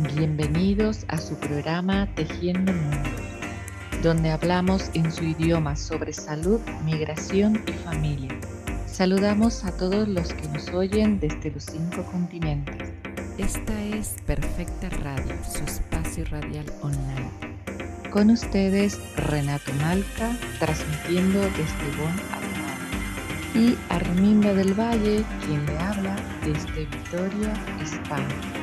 Bienvenidos a su programa Tejiendo Mundos, donde hablamos en su idioma sobre salud, migración y familia. Saludamos a todos los que nos oyen desde los cinco continentes. Esta es Perfecta Radio, su espacio radial online. Con ustedes, Renato Malca, transmitiendo desde Bonn, Alemania. Y Arminda del Valle, quien le habla desde Vitoria, España.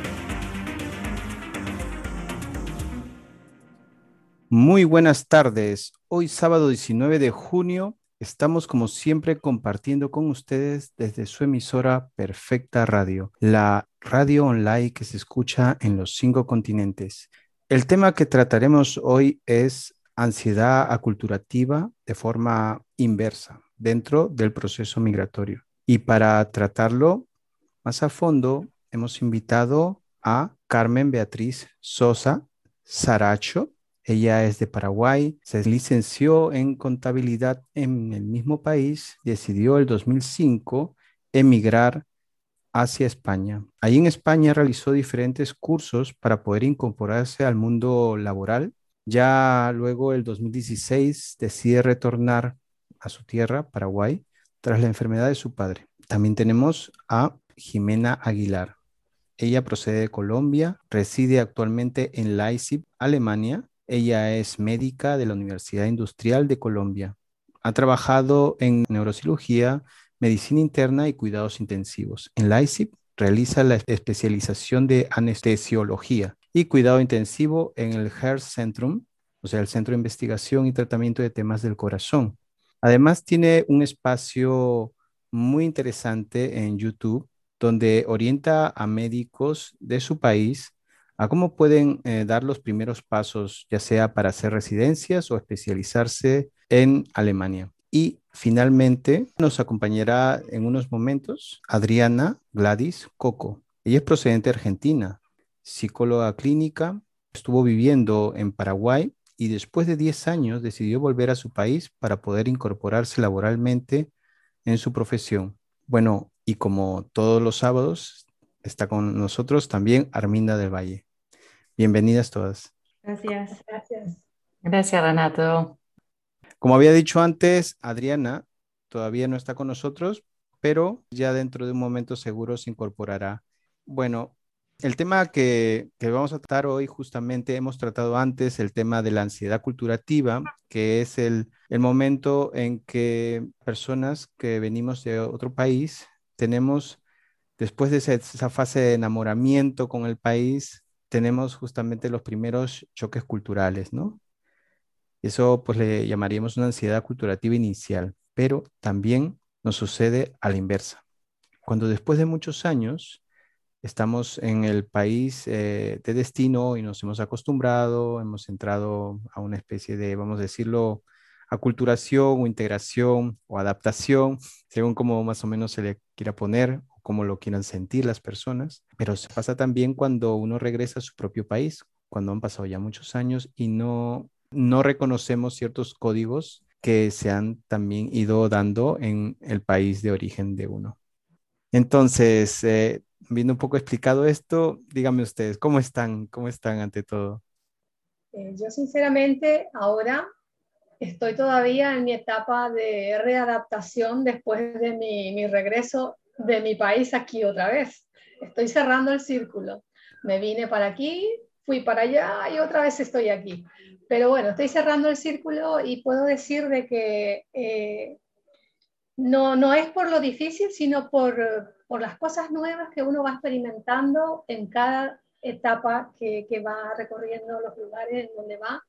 Muy buenas tardes. Hoy sábado 19 de junio estamos como siempre compartiendo con ustedes desde su emisora Perfecta Radio, la radio online que se escucha en los cinco continentes. El tema que trataremos hoy es ansiedad aculturativa de forma inversa dentro del proceso migratorio. Y para tratarlo más a fondo, hemos invitado a Carmen Beatriz Sosa Saracho, ella es de Paraguay, se licenció en contabilidad en el mismo país, decidió el 2005 emigrar hacia España. Ahí en España realizó diferentes cursos para poder incorporarse al mundo laboral. Ya luego el 2016 decide retornar a su tierra, Paraguay, tras la enfermedad de su padre. También tenemos a Jimena Aguilar. Ella procede de Colombia, reside actualmente en Leipzig, Alemania, ella es médica de la Universidad Industrial de Colombia. Ha trabajado en neurocirugía, medicina interna y cuidados intensivos. En Leipzig realiza la especialización de anestesiología y cuidado intensivo en el Centrum, o sea, el Centro de Investigación y Tratamiento de Temas del Corazón. Además, tiene un espacio muy interesante en YouTube donde orienta a médicos de su país a cómo pueden eh, dar los primeros pasos, ya sea para hacer residencias o especializarse en Alemania. Y finalmente nos acompañará en unos momentos Adriana Gladys Coco. Ella es procedente de Argentina, psicóloga clínica, estuvo viviendo en Paraguay y después de 10 años decidió volver a su país para poder incorporarse laboralmente en su profesión. Bueno, y como todos los sábados, está con nosotros también Arminda del Valle. Bienvenidas todas. Gracias. Gracias. Gracias, Renato. Como había dicho antes, Adriana todavía no está con nosotros, pero ya dentro de un momento seguro se incorporará. Bueno, el tema que, vamos a tratar hoy justamente hemos tratado antes, el tema de la ansiedad culturativa, que es el, el momento en que personas que venimos de otro país tenemos, después de esa fase de enamoramiento con el país, tenemos justamente los primeros choques culturales, ¿no? Eso pues le llamaríamos una ansiedad culturativa inicial, pero también nos sucede a la inversa. Cuando después de muchos años estamos en el país eh, de destino y nos hemos acostumbrado, hemos entrado a una especie de, vamos a decirlo, aculturación o integración o adaptación, según como más o menos se le quiera poner, como lo quieran sentir las personas, pero se pasa también cuando uno regresa a su propio país, cuando han pasado ya muchos años y no, no reconocemos ciertos códigos que se han también ido dando en el país de origen de uno. Entonces, eh, viendo un poco explicado esto, díganme ustedes, ¿cómo están? ¿Cómo están ante todo? Eh, yo sinceramente ahora estoy todavía en mi etapa de readaptación después de mi, mi regreso de mi país aquí otra vez. Estoy cerrando el círculo. Me vine para aquí, fui para allá y otra vez estoy aquí. Pero bueno, estoy cerrando el círculo y puedo decir de que eh, no, no es por lo difícil, sino por, por, las cosas nuevas que uno va experimentando en cada etapa que, que va recorriendo los lugares donde va,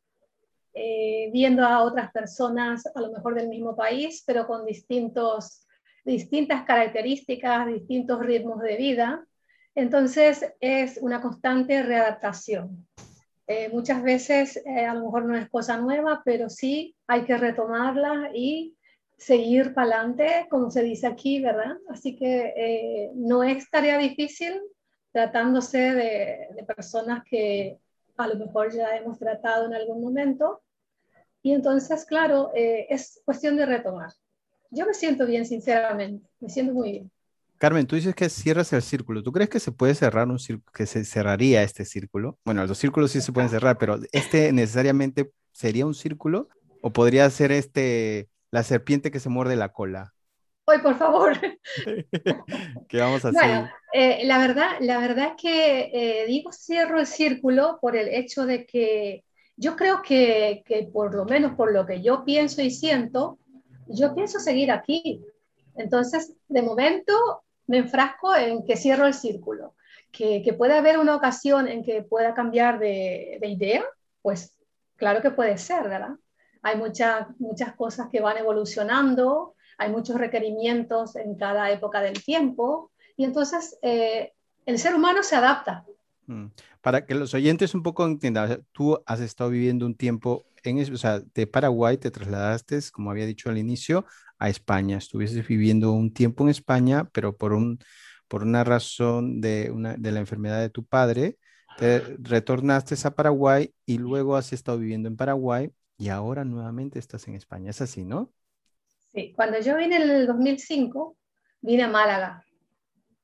eh, viendo a otras personas a lo mejor del mismo país, pero con distintos distintas características, distintos ritmos de vida. Entonces es una constante readaptación. Eh, muchas veces eh, a lo mejor no es cosa nueva, pero sí hay que retomarla y seguir para adelante, como se dice aquí, ¿verdad? Así que eh, no es tarea difícil tratándose de, de, personas que a lo mejor ya hemos tratado en algún momento. Y entonces, claro, es cuestión de retomar. Yo me siento bien, sinceramente, me siento muy bien. Carmen, tú dices que cierras el círculo. ¿Tú crees que se puede cerrar un círculo, que se cerraría este círculo? Bueno, los círculos sí se pueden cerrar, pero ¿este necesariamente sería un círculo? ¿O podría ser este la serpiente que se muerde la cola? Hoy, por favor. que vamos a bueno, eh, la, verdad, la verdad es que eh, digo cierro el círculo por el hecho de que yo creo que, que por lo menos por lo que yo pienso y siento, yo pienso seguir aquí. Entonces, de momento, me enfrasco en que cierro el círculo. Que, que puede haber una ocasión en que pueda cambiar de, de idea, pues claro que puede ser, ¿verdad? Hay muchas muchas cosas que van evolucionando, hay muchos requerimientos en cada época del tiempo y entonces eh, el ser humano se adapta. Mm. Para que los oyentes un poco entiendan, tú has estado viviendo un tiempo en, o sea, de Paraguay te trasladaste, como había dicho al inicio, a España. Estuviste viviendo un tiempo en España, pero por, un, por una razón de, una, de la enfermedad de tu padre, te retornaste a Paraguay y luego has estado viviendo en Paraguay y ahora nuevamente estás en España. Es así, ¿no? Sí, cuando yo vine en el 2005, vine a Málaga.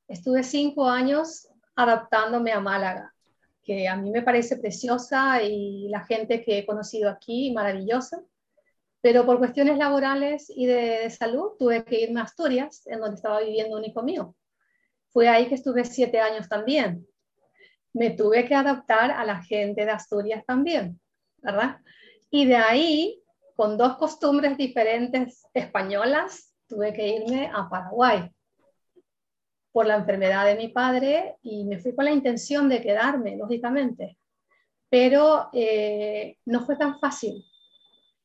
Estuve cinco años adaptándome a Málaga, que a mí me parece preciosa y la gente que he conocido aquí maravillosa pero por cuestiones laborales y de, salud tuve que irme a Asturias, en donde estaba viviendo un hijo mío. Fue ahí que estuve siete años también. Me tuve que adaptar a la gente de Asturias también, ¿verdad? Y de ahí, con dos costumbres diferentes españolas, tuve que irme a Paraguay por la enfermedad de mi padre y me fui con la intención de quedarme, lógicamente. Pero eh, no fue tan fácil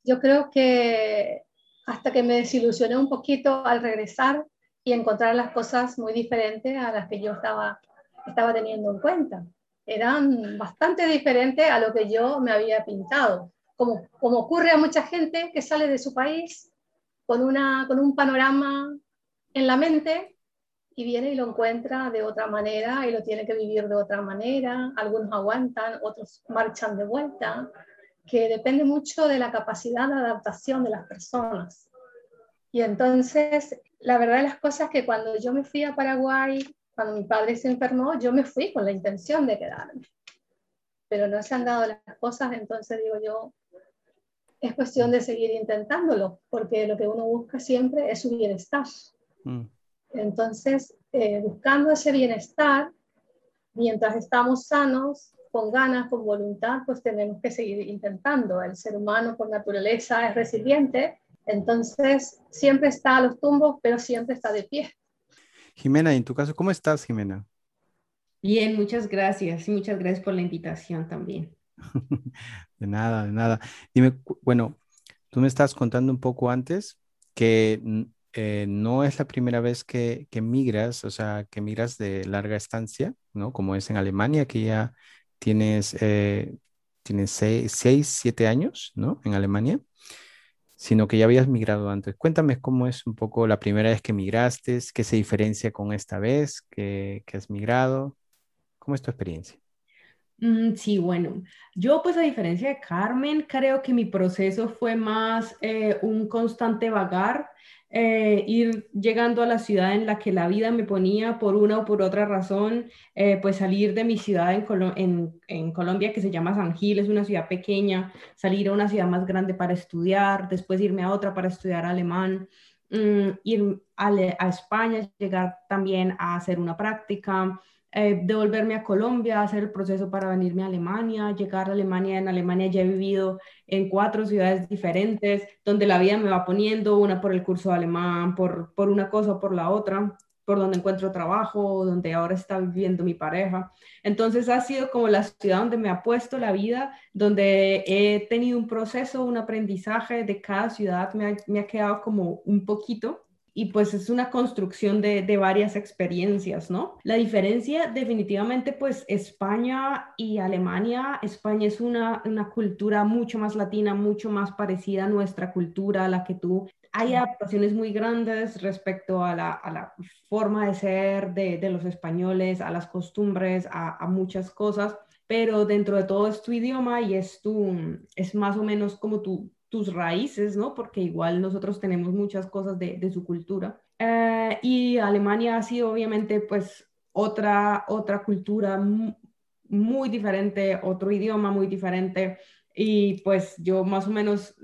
yo creo que hasta que me desilusioné un poquito al regresar y encontrar las cosas muy diferentes a las que yo estaba, estaba teniendo en cuenta. Eran bastante diferentes a lo que yo me había pintado, como, como ocurre a mucha gente que sale de su país con, una, con un panorama en la mente y viene y lo encuentra de otra manera y lo tiene que vivir de otra manera. Algunos aguantan, otros marchan de vuelta que depende mucho de la capacidad de adaptación de las personas. Y entonces, la verdad de las cosas es que cuando yo me fui a Paraguay, cuando mi padre se enfermó, yo me fui con la intención de quedarme. Pero no se han dado las cosas, entonces digo yo, es cuestión de seguir intentándolo, porque lo que uno busca siempre es su bienestar. Mm. Entonces, eh, buscando ese bienestar, mientras estamos sanos, con ganas, con voluntad, pues tenemos que seguir intentando. El ser humano por naturaleza es resiliente, entonces siempre está a los tumbos, pero siempre está de pie. Jimena, en tu caso, ¿cómo estás, Jimena? Bien, muchas gracias y muchas gracias por la invitación también. de nada, de nada. Dime, bueno, tú me estás contando un poco antes que eh, no es la primera vez que, migras, o sea, que migras de larga estancia, ¿no? Como es en Alemania, que ya tienes, eh, tienes seis, siete años, ¿no? En Alemania, sino que ya habías migrado antes. Cuéntame cómo es un poco la primera vez que migraste, qué se diferencia con esta vez que, que has migrado, ¿cómo es tu experiencia? Mm, sí, bueno, yo pues a diferencia de Carmen, creo que mi proceso fue más eh, un constante vagar eh, ir llegando a la ciudad en la que la vida me ponía por una o por otra razón, eh, pues salir de mi ciudad en, Colombia que se llama San Gil, es una ciudad pequeña, salir a una ciudad más grande para estudiar, después irme a otra para estudiar alemán, mm, ir a, a España, llegar también a hacer una práctica. Eh, devolverme a Colombia, hacer el proceso para venirme a Alemania, llegar a Alemania. En Alemania ya he vivido en cuatro ciudades diferentes, donde la vida me va poniendo, una por el curso de alemán, por, por una cosa o por la otra, por donde encuentro trabajo, donde ahora está viviendo mi pareja. Entonces ha sido como la ciudad donde me ha puesto la vida, donde he tenido un proceso, un aprendizaje de cada ciudad, me ha, me ha quedado como un poquito y pues es una construcción de, de, varias experiencias, ¿no? La diferencia definitivamente pues España y Alemania, España es una, una cultura mucho más latina, mucho más parecida a nuestra cultura, a la que tú hay adaptaciones muy grandes respecto a la, a la forma de ser de, de, los españoles, a las costumbres, a, muchas cosas, pero dentro de todo es tu idioma y es, tu, es más o menos como tu, tus raíces, ¿no? Porque igual nosotros tenemos muchas cosas de, su cultura. Eh, y Alemania ha sido obviamente pues otra, otra cultura muy diferente, otro idioma muy diferente. Y pues yo más o menos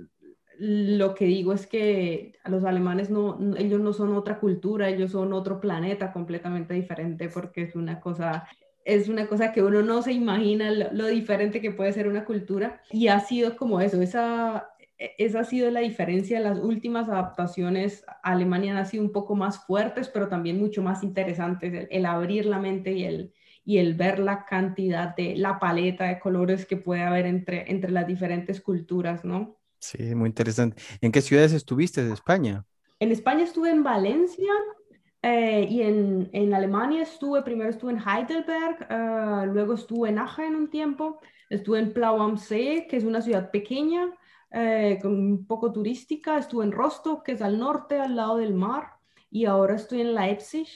lo que digo es que a los alemanes no, ellos no son otra cultura, ellos son otro planeta completamente diferente porque es una cosa, es una cosa que uno no se imagina lo, diferente que puede ser una cultura y ha sido como eso, esa, esa ha sido la diferencia. Las últimas adaptaciones a Alemania han sido un poco más fuertes, pero también mucho más interesantes, el, abrir la mente y el, y el ver la cantidad de la paleta de colores que puede haber entre, entre las diferentes culturas, ¿no? Sí, muy interesante. ¿En qué ciudades estuviste de España? En España estuve en Valencia eh, y en, en, Alemania estuve, primero estuve en Heidelberg, uh, luego estuve en Aachen un tiempo, estuve en Plau am See, que es una ciudad pequeña, eh, un poco turística, estuve en Rostock, que es al norte, al lado del mar, y ahora estoy en Leipzig.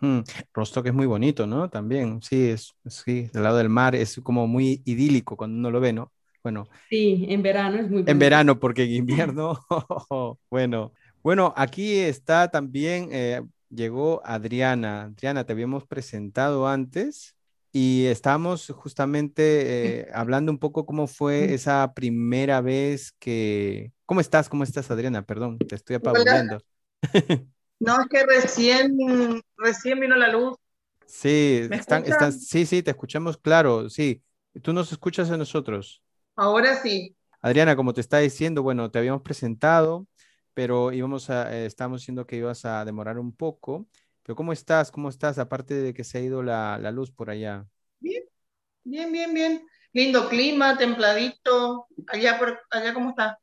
Hmm, Rostock es muy bonito, ¿no? También, sí, es, sí, del lado del mar es como muy idílico cuando uno lo ve, ¿no? Bueno. Sí, en verano es muy En verano, porque en invierno, bueno. Bueno, aquí está también, eh, llegó Adriana. Adriana, te habíamos presentado antes y estamos justamente eh, hablando un poco cómo fue esa primera vez que... ¿Cómo estás? ¿Cómo estás, Adriana? Perdón, te estoy apabullando. No, es que recién, recién vino la luz. Sí, están, sí, sí, te escuchamos claro, sí. ¿Tú nos escuchas a nosotros? Ahora sí. Adriana, como te está diciendo, bueno, te habíamos presentado, pero íbamos a, eh, estábamos diciendo que ibas a demorar un poco. Pero ¿cómo estás? ¿Cómo estás? Aparte de que se ha ido la, luz por allá. Bien, bien, bien, bien. Lindo clima, templadito. Allá, por, allá ¿cómo está?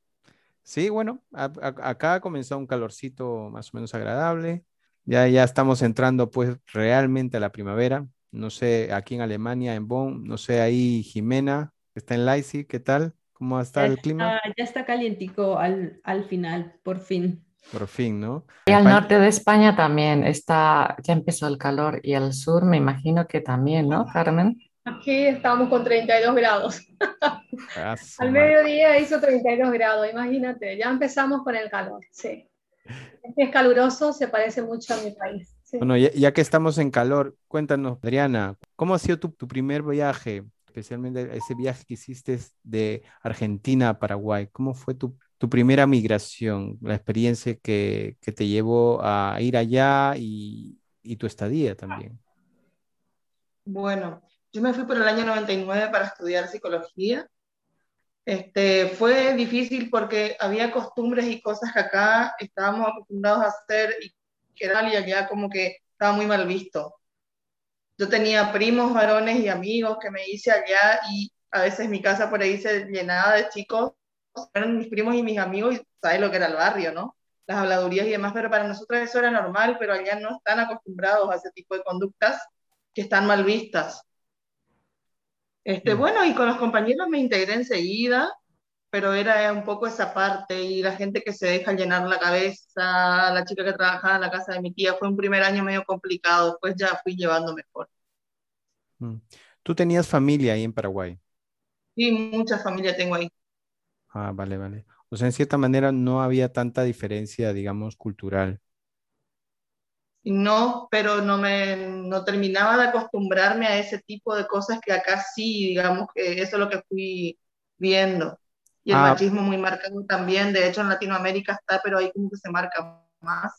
Sí, bueno, acá comenzó un calorcito más o menos agradable. Ya, ya estamos entrando pues realmente a la primavera. No sé, aquí en Alemania, en Bonn, no sé, ahí Jimena, está en Leipzig, ¿qué tal? ¿Cómo está el clima? ya está calientico al, al, final, por fin. Por fin, ¿no? Y al norte de España también está, ya empezó el calor y al sur me imagino que también, ¿no, Carmen? Aquí estamos con 32 grados. Ah, al mediodía hizo 32 grados, imagínate, ya empezamos con el calor, sí. es caluroso, se parece mucho a mi país. Bueno, ya, que estamos en calor, cuéntanos, Adriana, ¿cómo ha sido tu, tu primer viaje? especialmente ese viaje que hiciste de Argentina a Paraguay. ¿Cómo fue tu, primera migración, la experiencia que, te llevó a ir allá y, tu estadía también? Bueno, yo me fui por el año 99 para estudiar psicología. Este, fue difícil porque había costumbres y cosas que acá estábamos acostumbrados a hacer y que ya como que estaba muy mal visto yo tenía primos varones y amigos que me hice allá y a veces mi casa por ahí se llenaba de chicos, eran mis primos y mis amigos y sabes lo que era el barrio, ¿no? Las habladurías y demás, pero para nosotros eso era normal, pero allá no están acostumbrados a ese tipo de conductas que están mal vistas. Este, mm. Bueno, y con los compañeros me integré enseguida, pero era un poco esa parte y la gente que se deja llenar la cabeza, la chica que trabajaba en la casa de mi tía, fue un primer año medio complicado, después ya fui llevando mejor. Mm. ¿Tú tenías familia ahí en Paraguay? Sí, mucha familia tengo ahí. Ah, vale, vale. O sea, en cierta manera no había tanta diferencia, digamos, cultural. No, pero no me no terminaba de acostumbrarme a ese tipo de cosas que acá sí, digamos que eso es lo que fui viendo. Y el ah. machismo muy marcado también, de hecho en Latinoamérica está, pero ahí como que se marca más.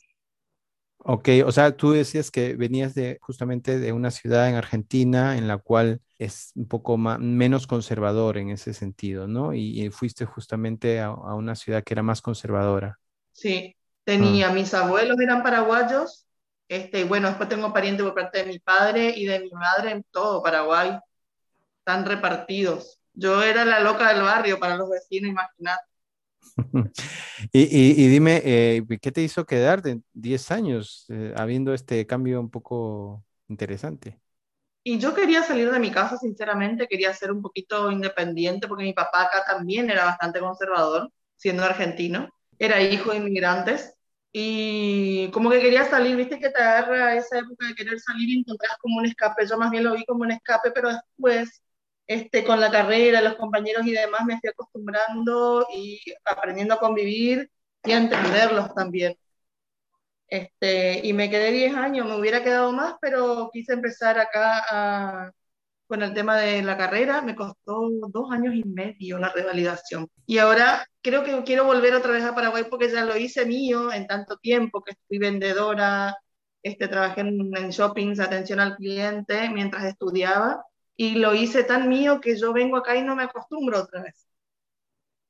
Ok, o sea, tú decías que venías de justamente de una ciudad en Argentina en la cual es un poco más, menos conservador en ese sentido, ¿no? Y, fuiste justamente a, una ciudad que era más conservadora. Sí, tenía, ah. mis abuelos eran paraguayos, este, bueno, después tengo parientes por parte de mi padre y de mi madre en todo Paraguay, están repartidos. Yo era la loca del barrio para los vecinos, imagínate. y, dime, eh, ¿qué te hizo quedar de 10 años eh, habiendo este cambio un poco interesante? Y yo quería salir de mi casa, sinceramente, quería ser un poquito independiente porque mi papá acá también era bastante conservador, siendo argentino, era hijo de inmigrantes. Y como que quería salir, viste que te agarra esa época de querer salir y encontrás como un escape, yo más bien lo vi como un escape, pero después este, con la carrera, los compañeros y demás, me fui acostumbrando y aprendiendo a convivir y a entenderlos también. Este, y me quedé 10 años, me hubiera quedado más, pero quise empezar acá con el tema de la carrera, me costó dos años y medio la revalidación. Y ahora creo que quiero volver otra vez a Paraguay porque ya lo hice mío en tanto tiempo que fui vendedora, este, trabajé en, en shoppings, atención al cliente mientras estudiaba y lo hice tan mío que yo vengo acá y no me acostumbro otra vez.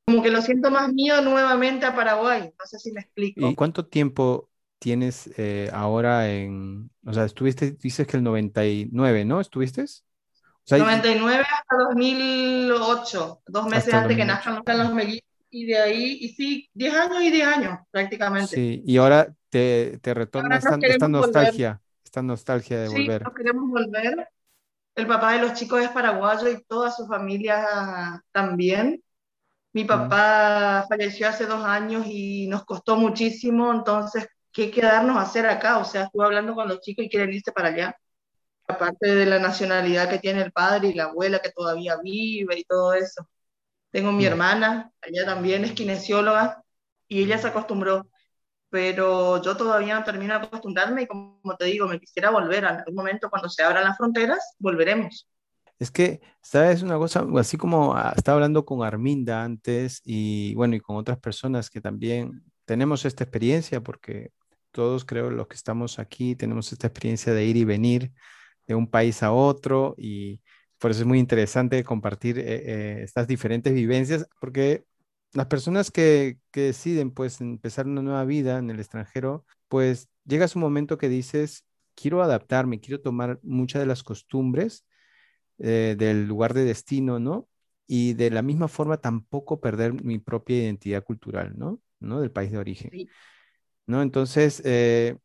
Como que lo siento más mío nuevamente a Paraguay, no sé si me explico. ¿Y cuánto tiempo tienes eh, ahora en, o sea, estuviste, dices que el 99, ¿no? ¿Estuviste? O 99 hasta 2008, dos meses antes que nazcan los mellizos, y de ahí, y sí, 10 años y 10 años prácticamente. Sí, y ahora te, te retorna esta, nostalgia, esta nostalgia de volver. Sí, queremos volver. El papá de los chicos es paraguayo y toda su familia también. Mi papá falleció hace dos años y nos costó muchísimo, entonces, ¿qué quedarnos a hacer acá? O sea, estuve hablando con los chicos y quieren irse para allá. Aparte de la nacionalidad que tiene el padre y la abuela que todavía vive y todo eso. Tengo mi hermana, ella también es kinesióloga y ella se acostumbró, pero yo todavía no termino de acostumbrarme y como te digo, me quisiera volver. En algún momento cuando se abran las fronteras, volveremos. Es que, ¿sabes una cosa? Así como ah, estaba hablando con Arminda antes y bueno, y con otras personas que también tenemos esta experiencia, porque todos creo los que estamos aquí tenemos esta experiencia de ir y venir de un país a otro y por eso es muy interesante compartir eh, eh, estas diferentes vivencias, porque las personas que, que deciden pues empezar una nueva vida en el extranjero, pues llega su momento que dices, quiero adaptarme, quiero tomar muchas de las costumbres eh, del lugar de destino, ¿no? Y de la misma forma tampoco perder mi propia identidad cultural, ¿no? ¿No? Del país de origen. ¿No? Entonces, eh,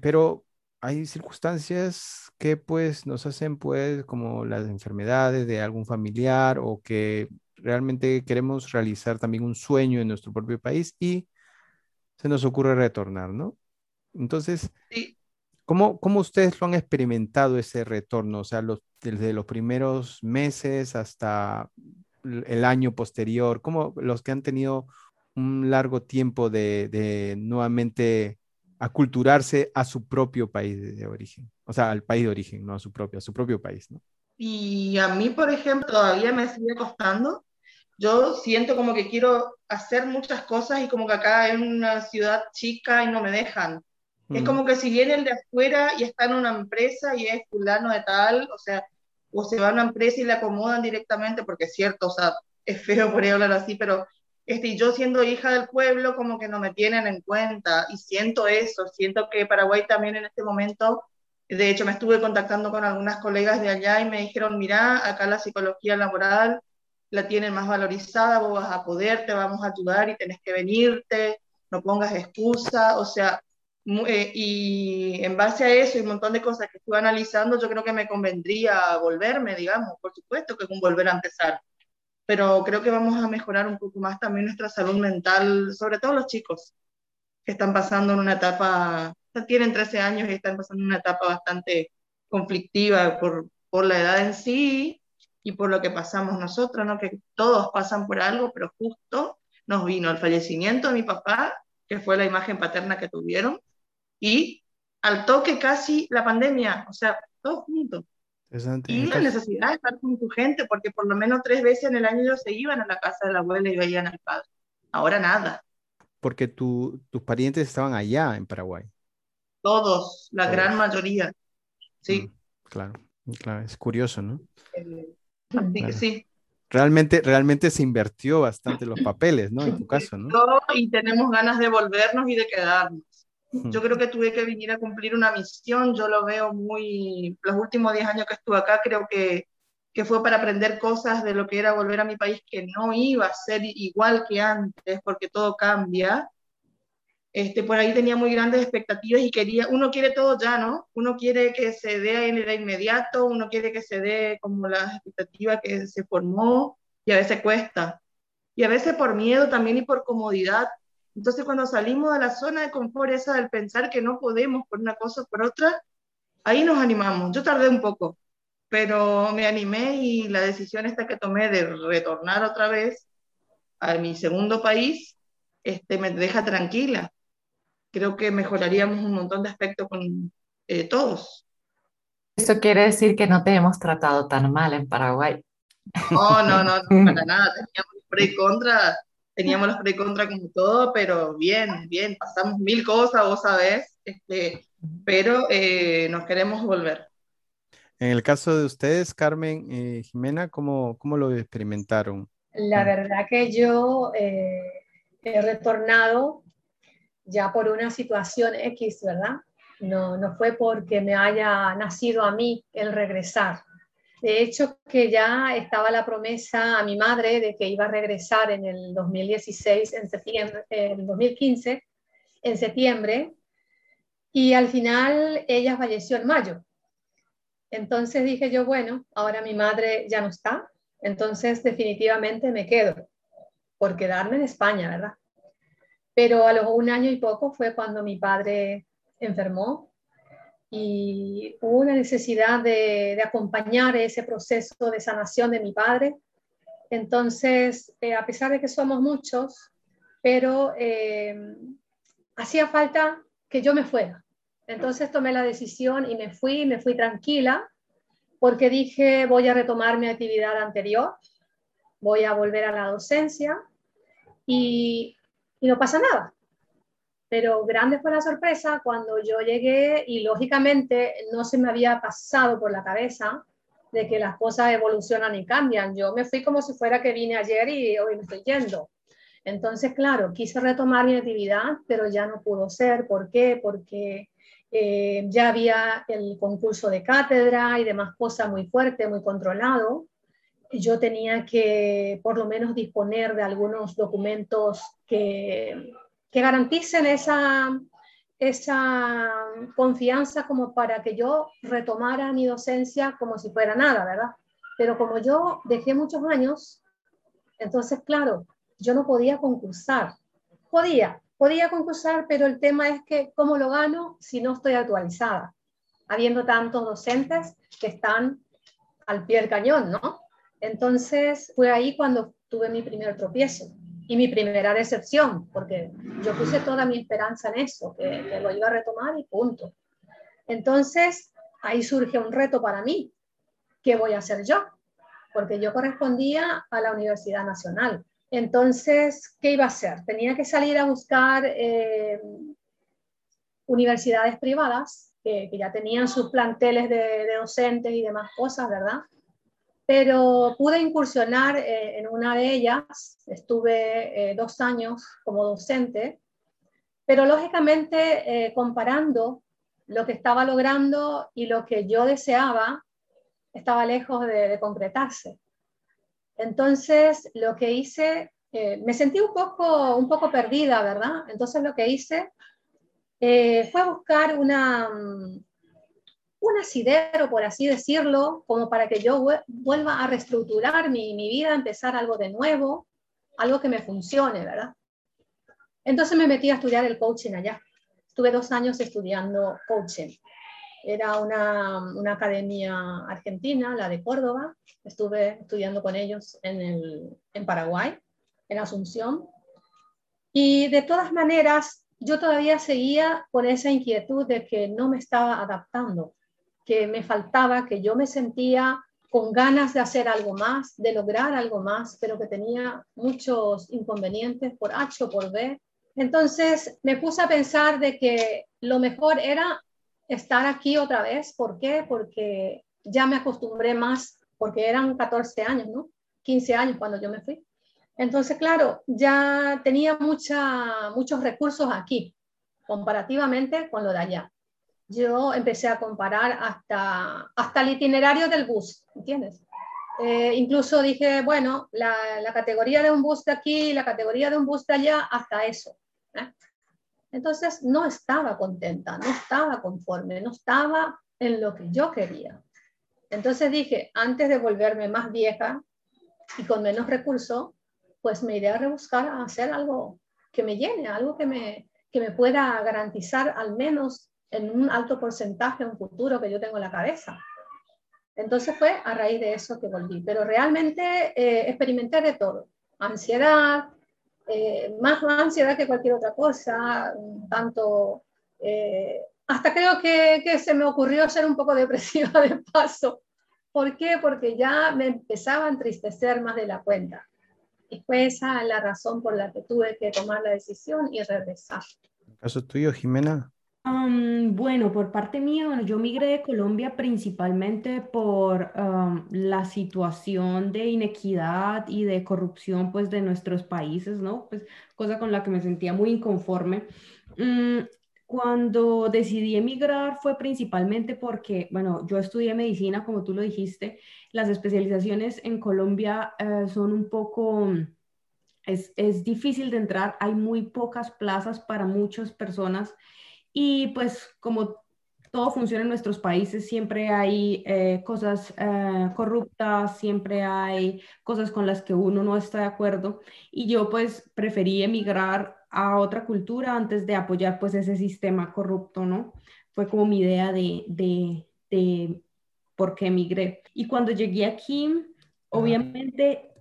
pero hay circunstancias que pues nos hacen pues como las enfermedades de algún familiar o que realmente queremos realizar también un sueño en nuestro propio país y se nos ocurre retornar, ¿no? Entonces, ¿cómo, ¿cómo, ustedes lo han experimentado ese retorno? O sea, los, desde los primeros meses hasta el año posterior, como los que han tenido un largo tiempo de, nuevamente aculturarse a su propio país de, origen, o sea, al país de origen, no a su propio, a su propio país, ¿no? Y a mí, por ejemplo, todavía me sigue costando. Yo siento como que quiero hacer muchas cosas y como que acá es una ciudad chica y no me dejan. Es como que si viene el de afuera y está en una empresa y es fulano de tal, o sea, o se va a una empresa y le acomodan directamente, porque es cierto, o sea, es feo por ahí hablar así, pero este, yo siendo hija del pueblo, como que no me tienen en cuenta, y siento eso, siento que Paraguay también en este momento, de hecho me estuve contactando con algunas colegas de allá y me dijeron, mira, acá la psicología laboral la tienen más valorizada, vos vas a poder, te vamos a ayudar y tenés que venirte, no pongas excusa, o sea, eh, y en base a eso y un montón de cosas que estuve analizando, yo creo que me convendría volverme, digamos, por supuesto que es un volver a empezar, pero creo que vamos a mejorar un poco más también nuestra salud mental, sobre todo los chicos que están pasando en una etapa, tienen 13 años y están pasando una etapa bastante conflictiva por, por la edad en sí y por lo que pasamos nosotros, ¿no? Que todos pasan por algo, pero justo nos vino el fallecimiento de mi papá, que fue la imagen paterna que tuvieron, y al toque casi la pandemia, o sea, todos juntos. Y la necesidad de estar con tu gente, porque por lo menos tres veces en el año ellos se iban a la casa de la abuela y veían al padre. Ahora nada. Porque tu, tus parientes estaban allá en Paraguay. Todos, la gran mayoría. Sí. Mm, claro, claro, es curioso, ¿no? Eh, así que sí. Realmente, realmente se invirtió bastante los papeles, ¿no? En tu caso, ¿no? Y tenemos ganas de volvernos y de quedarnos. Yo creo que tuve que venir a cumplir una misión, yo lo veo muy, los últimos 10 años que estuve acá, creo que, que fue para aprender cosas de lo que era volver a mi país, que no iba a ser igual que antes, porque todo cambia. Este, por ahí tenía muy grandes expectativas y quería, uno quiere todo ya, ¿no? Uno quiere que se dé en el inmediato, uno quiere que se dé como la expectativa que se formó y a veces cuesta. Y a veces por miedo también y por comodidad entonces, cuando salimos de la zona de confort, esa del pensar que no podemos por una cosa o por otra, ahí nos animamos. Yo tardé un poco, pero me animé y la decisión esta que tomé de retornar otra vez a mi segundo país, este, me deja tranquila. creo que mejoraríamos un montón de aspectos con eh, todos. Esto quiere decir que no te hemos tratado tan mal en Paraguay. No, no, no, no para nada. Teníamos pre y contra, teníamos los pre y contra como todo, pero bien, bien, pasamos mil cosas, vos sabés, este, pero eh, nos queremos volver. En el caso de ustedes, Carmen y Jimena, ¿cómo, cómo lo experimentaron? La verdad que yo eh, he retornado ya por una situación X, ¿verdad? No, no fue porque me haya nacido a mí el regresar. De hecho, que ya estaba la promesa a mi madre de que iba a regresar en el 2016, en septiembre, en 2015, en septiembre, y al final ella falleció en mayo. Entonces dije yo, bueno, ahora mi madre ya no está, entonces definitivamente me quedo por quedarme en España, ¿verdad? Pero a los un año y poco fue cuando mi padre enfermó y hubo una necesidad de, acompañar ese proceso de sanación de mi padre. Entonces, eh, a pesar de que somos muchos, pero eh, hacía falta que yo me fuera. Entonces tomé la decisión y me fui, me fui tranquila, porque dije, voy a retomar mi actividad anterior, voy a volver a la docencia y, y no pasa nada. Pero grande fue la sorpresa cuando yo llegué y lógicamente no se me había pasado por la cabeza de que las cosas evolucionan y cambian. Yo me fui como si fuera que vine ayer y hoy me estoy yendo. Entonces, claro, quise retomar mi actividad, pero ya no pudo ser. ¿Por qué? Porque eh, ya había el concurso de cátedra y demás cosas muy fuerte, muy controlado. Yo tenía que por lo menos disponer de algunos documentos que, que garanticen esa, esa confianza como para que yo retomara mi docencia como si fuera nada, ¿verdad? Pero como yo dejé muchos años, entonces, claro, yo no podía concursar. Podía, podía concursar, pero el tema es que cómo lo gano si no estoy actualizada, habiendo tantos docentes que están al pie del cañón, ¿no? Entonces fue ahí cuando tuve mi primer tropiezo y mi primera decepción, porque yo puse toda mi esperanza en eso, que, que lo iba a retomar y punto. Entonces ahí surge un reto para mí, ¿qué voy a hacer yo? Porque yo correspondía a la Universidad Nacional entonces, ¿qué iba a hacer? Tenía que salir a buscar eh, universidades privadas que, ya tenían sus planteles de, docentes y demás cosas, ¿verdad? Pero pude incursionar eh, en una de ellas, estuve eh, dos años como docente, pero lógicamente comparando lo que estaba logrando y lo que yo deseaba, estaba lejos de concretarse. Entonces, lo que hice, eh, me sentí un poco, un poco perdida, ¿verdad? Entonces, lo que hice eh, fue buscar una, mm, un asidero, por así decirlo, como para que yo vuelva a reestructurar mi, mi vida, empezar algo de nuevo, algo que me funcione, ¿verdad? Entonces me metí a estudiar el coaching allá. Estuve dos años estudiando coaching. Era una, una, academia argentina, la de Córdoba. Estuve estudiando con ellos en, el, en Paraguay, en Asunción. Y de todas maneras, yo todavía seguía con esa inquietud de que no me estaba adaptando, que me faltaba, que yo me sentía con ganas de hacer algo más, de lograr algo más, pero que tenía muchos inconvenientes por H o por B. Entonces me puse a pensar de que lo mejor era estar aquí otra vez. ¿Por qué? Porque ya me acostumbré más, porque eran 14 años, ¿no? 15 años cuando yo me fui. Entonces, claro, ya tenía mucha, muchos recursos aquí, comparativamente con lo de allá. Yo empecé a comparar hasta, hasta el itinerario del bus, ¿entiendes? Eh, incluso dije, bueno, la, la, categoría de un bus de aquí, la categoría de un bus de allá, hasta eso. ¿eh? Entonces no estaba contenta, no estaba conforme, no estaba en lo que yo quería. Entonces dije, antes de volverme más vieja y con menos recursos, pues me iré a rebuscar a hacer algo que me llene, algo que me, que me pueda garantizar al menos en un alto porcentaje un futuro que yo tengo en la cabeza. Entonces fue a raíz de eso que volví. Pero realmente eh, experimenté de todo. Ansiedad, eh, más ansiedad que cualquier otra cosa, tanto, eh, hasta creo que, que, se me ocurrió ser un poco depresiva de paso. ¿Por qué? Porque ya me empezaba a entristecer más de la cuenta. Y fue esa la razón por la que tuve que tomar la decisión y regresar. ¿En caso tuyo, Jimena? Bueno, por parte mía, yo migré de Colombia principalmente por la situación de inequidad y de corrupción pues de nuestros países, ¿no? Pues cosa con la que me sentía muy inconforme. Mm, cuando decidí emigrar fue principalmente porque, bueno, yo estudié medicina, como tú lo dijiste, las especializaciones en Colombia eh, son un poco... Es, es difícil de entrar, hay muy pocas plazas para muchas personas y pues como todo funciona en nuestros países, siempre hay eh, cosas eh, corruptas, siempre hay cosas con las que uno no está de acuerdo. Y yo pues preferí emigrar a otra cultura antes de apoyar pues ese sistema corrupto, ¿no? Fue como mi idea de, de, de por qué emigré. Y cuando llegué aquí, obviamente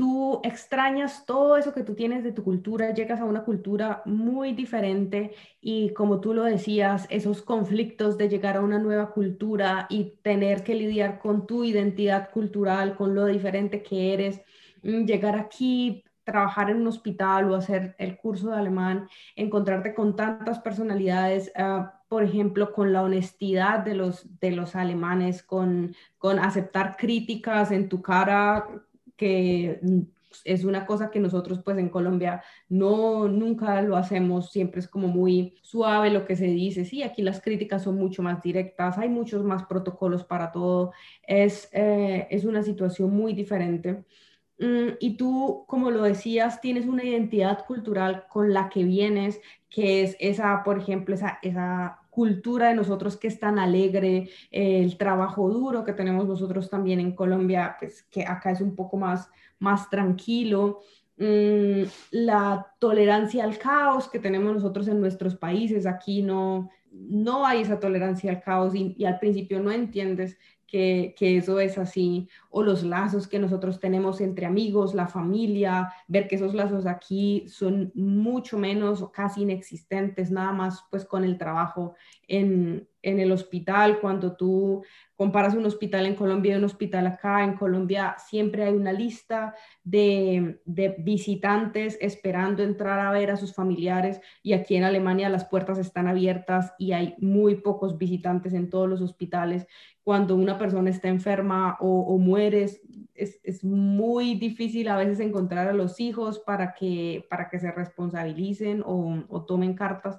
tú extrañas todo eso que tú tienes de tu cultura, llegas a una cultura muy diferente y como tú lo decías, esos conflictos de llegar a una nueva cultura y tener que lidiar con tu identidad cultural, con lo diferente que eres, mm, llegar aquí, trabajar en un hospital o hacer el curso de alemán, encontrarte con tantas personalidades. Ah, por ejemplo, con la honestidad de los, de los alemanes, con, con aceptar críticas en tu cara que mm, es una cosa que nosotros pues en Colombia no nunca lo hacemos, siempre es como muy suave lo que se dice, sí, aquí las críticas son mucho más directas, hay muchos más protocolos para todo, es, eh, es una situación muy diferente. Mm, y tú, como lo decías, tienes una identidad cultural con la que vienes, que es esa, por ejemplo, esa, esa cultura de nosotros que es tan alegre, el trabajo duro que tenemos nosotros también en Colombia, pues que acá es un poco más, más tranquilo, mm, la tolerancia al caos que tenemos nosotros en nuestros países, aquí no, no hay esa tolerancia al caos y al principio no entiendes que, eso es así, o los lazos que nosotros tenemos entre amigos, la familia, ver que esos lazos aquí son mucho menos o casi inexistentes, nada más pues con el trabajo en, en el hospital, cuando tú comparas un hospital en Colombia y un hospital acá, en Colombia siempre hay una lista de, de, visitantes esperando entrar a ver a sus familiares y aquí en Alemania las puertas están abiertas y hay muy pocos visitantes en todos los hospitales. Cuando una persona está enferma o, muere, es, muy difícil a veces encontrar a los hijos para que, para que se responsabilicen o, tomen cartas.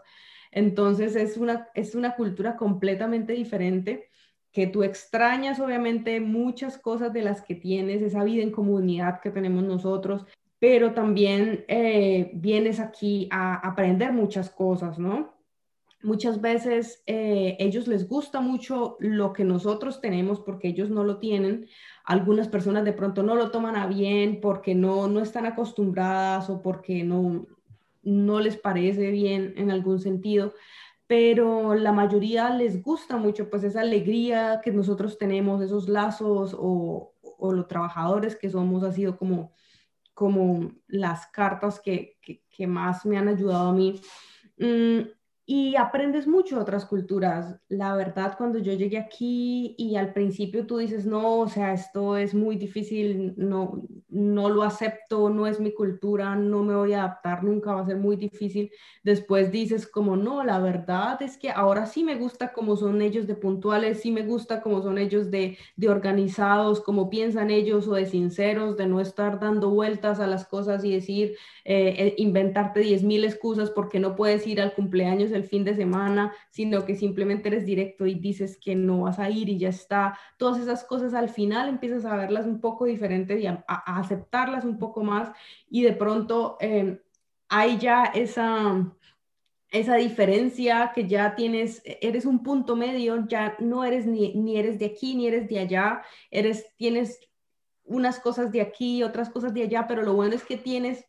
Entonces es una, es una cultura completamente diferente que tú extrañas obviamente muchas cosas de las que tienes, esa vida en comunidad que tenemos nosotros, pero también eh, vienes aquí a aprender muchas cosas, ¿no? Muchas veces eh, ellos les gusta mucho lo que nosotros tenemos porque ellos no lo tienen. Algunas personas de pronto no lo toman a bien porque no, no están acostumbradas o porque no, no les parece bien en algún sentido, pero la mayoría les gusta mucho pues esa alegría que nosotros tenemos, esos lazos o, o los trabajadores que somos, ha sido como, como las cartas que, que, que más me han ayudado a mí. Mm, y aprendes mucho otras culturas. La verdad, cuando yo llegué aquí y al principio tú dices, no, o sea, esto es muy difícil, no, no lo acepto, no es mi cultura, no me voy a adaptar, nunca va a ser muy difícil. Después dices como, no, la verdad es que ahora sí me gusta cómo son ellos de puntuales, sí me gusta cómo son ellos de, de organizados, cómo piensan ellos o de sinceros, de no estar dando vueltas a las cosas y decir, eh, eh inventarte 10.000 excusas porque no puedes ir al cumpleaños fin de semana, sino que simplemente eres directo y dices que no vas a ir y ya está. Todas esas cosas al final empiezas a verlas un poco diferentes y a, aceptarlas un poco más y de pronto em, hay ya esa esa diferencia que ya tienes, eres un punto medio, ya no eres ni, ni, eres de aquí ni eres de allá, eres, tienes unas cosas de aquí, otras cosas de allá, pero lo bueno es que tienes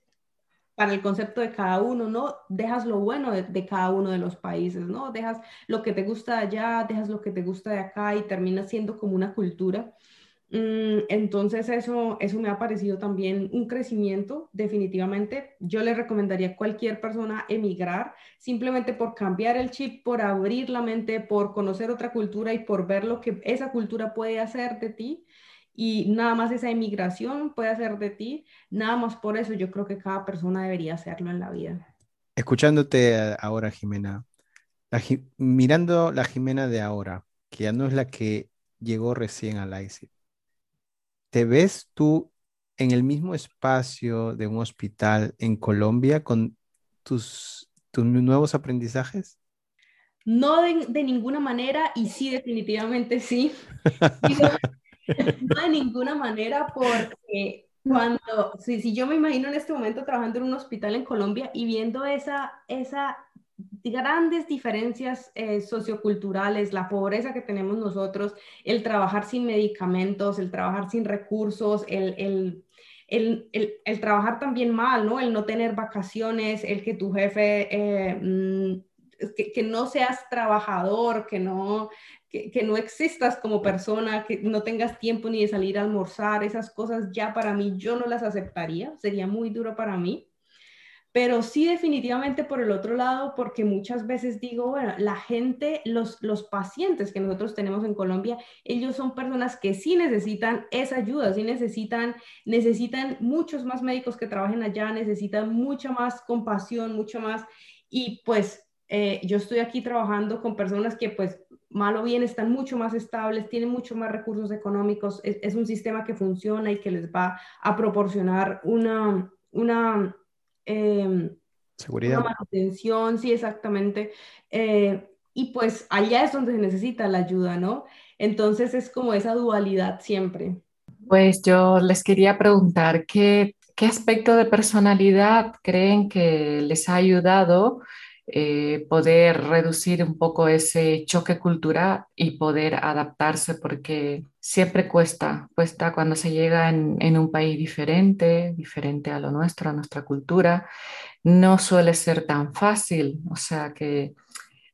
para el concepto de cada uno, ¿no? Dejas lo bueno de, cada uno de los países, ¿no? Dejas lo que te gusta de allá, dejas lo que te gusta de acá y termina siendo como una cultura. Mm, entonces eso, eso me ha parecido también un crecimiento, definitivamente. Yo le recomendaría a cualquier persona emigrar simplemente por cambiar el chip, por abrir la mente, por conocer otra cultura y por ver lo que esa cultura puede hacer de ti. Y nada más esa emigración puede hacer de ti. Nada más por eso yo creo que cada persona debería hacerlo en la vida. Escuchándote ahora, Jimena, mirando la Jimena de ahora, que ya no es la que llegó recién a ICE, ¿te ves tú en el mismo espacio de un hospital en Colombia con tus, tus nuevos aprendizajes? No de, ninguna manera y sí, definitivamente sí. no de ninguna manera porque cuando, si, si yo me imagino en este momento trabajando en un hospital en Colombia y viendo esa, esa grandes diferencias eh, socioculturales, la pobreza que tenemos nosotros, el trabajar sin medicamentos, el trabajar sin recursos, el, el, trabajar también mal, ¿no? El no tener vacaciones, el que tu jefe, eh, mm, que, no seas trabajador, que no, que, que, no existas como persona, que no tengas tiempo ni de salir a almorzar, esas cosas ya para mí yo no las aceptaría, sería muy duro para mí. Pero sí definitivamente por el otro lado, porque muchas veces digo, bueno, la gente, los, los pacientes que nosotros tenemos en Colombia, ellos son personas que sí necesitan esa ayuda, sí necesitan, necesitan muchos más médicos que trabajen allá, necesitan mucha más compasión, mucho más, y pues eh, yo estoy aquí trabajando con personas que pues mal o bien están mucho más estables, tienen mucho más recursos económicos, es, es un sistema que funciona y que les va a proporcionar una, una Em, Seguridad. Una manutención, sí, exactamente. Eh, y pues allá es donde se necesita la ayuda, ¿no? Entonces es como esa dualidad siempre. Pues yo les quería preguntar, ¿qué, qué aspecto de personalidad creen que les ha ayudado eh, poder reducir un poco ese choque cultural y poder adaptarse, porque siempre cuesta, cuesta cuando se llega en, en, un país diferente, diferente a lo nuestro, a nuestra cultura, no suele ser tan fácil, o sea que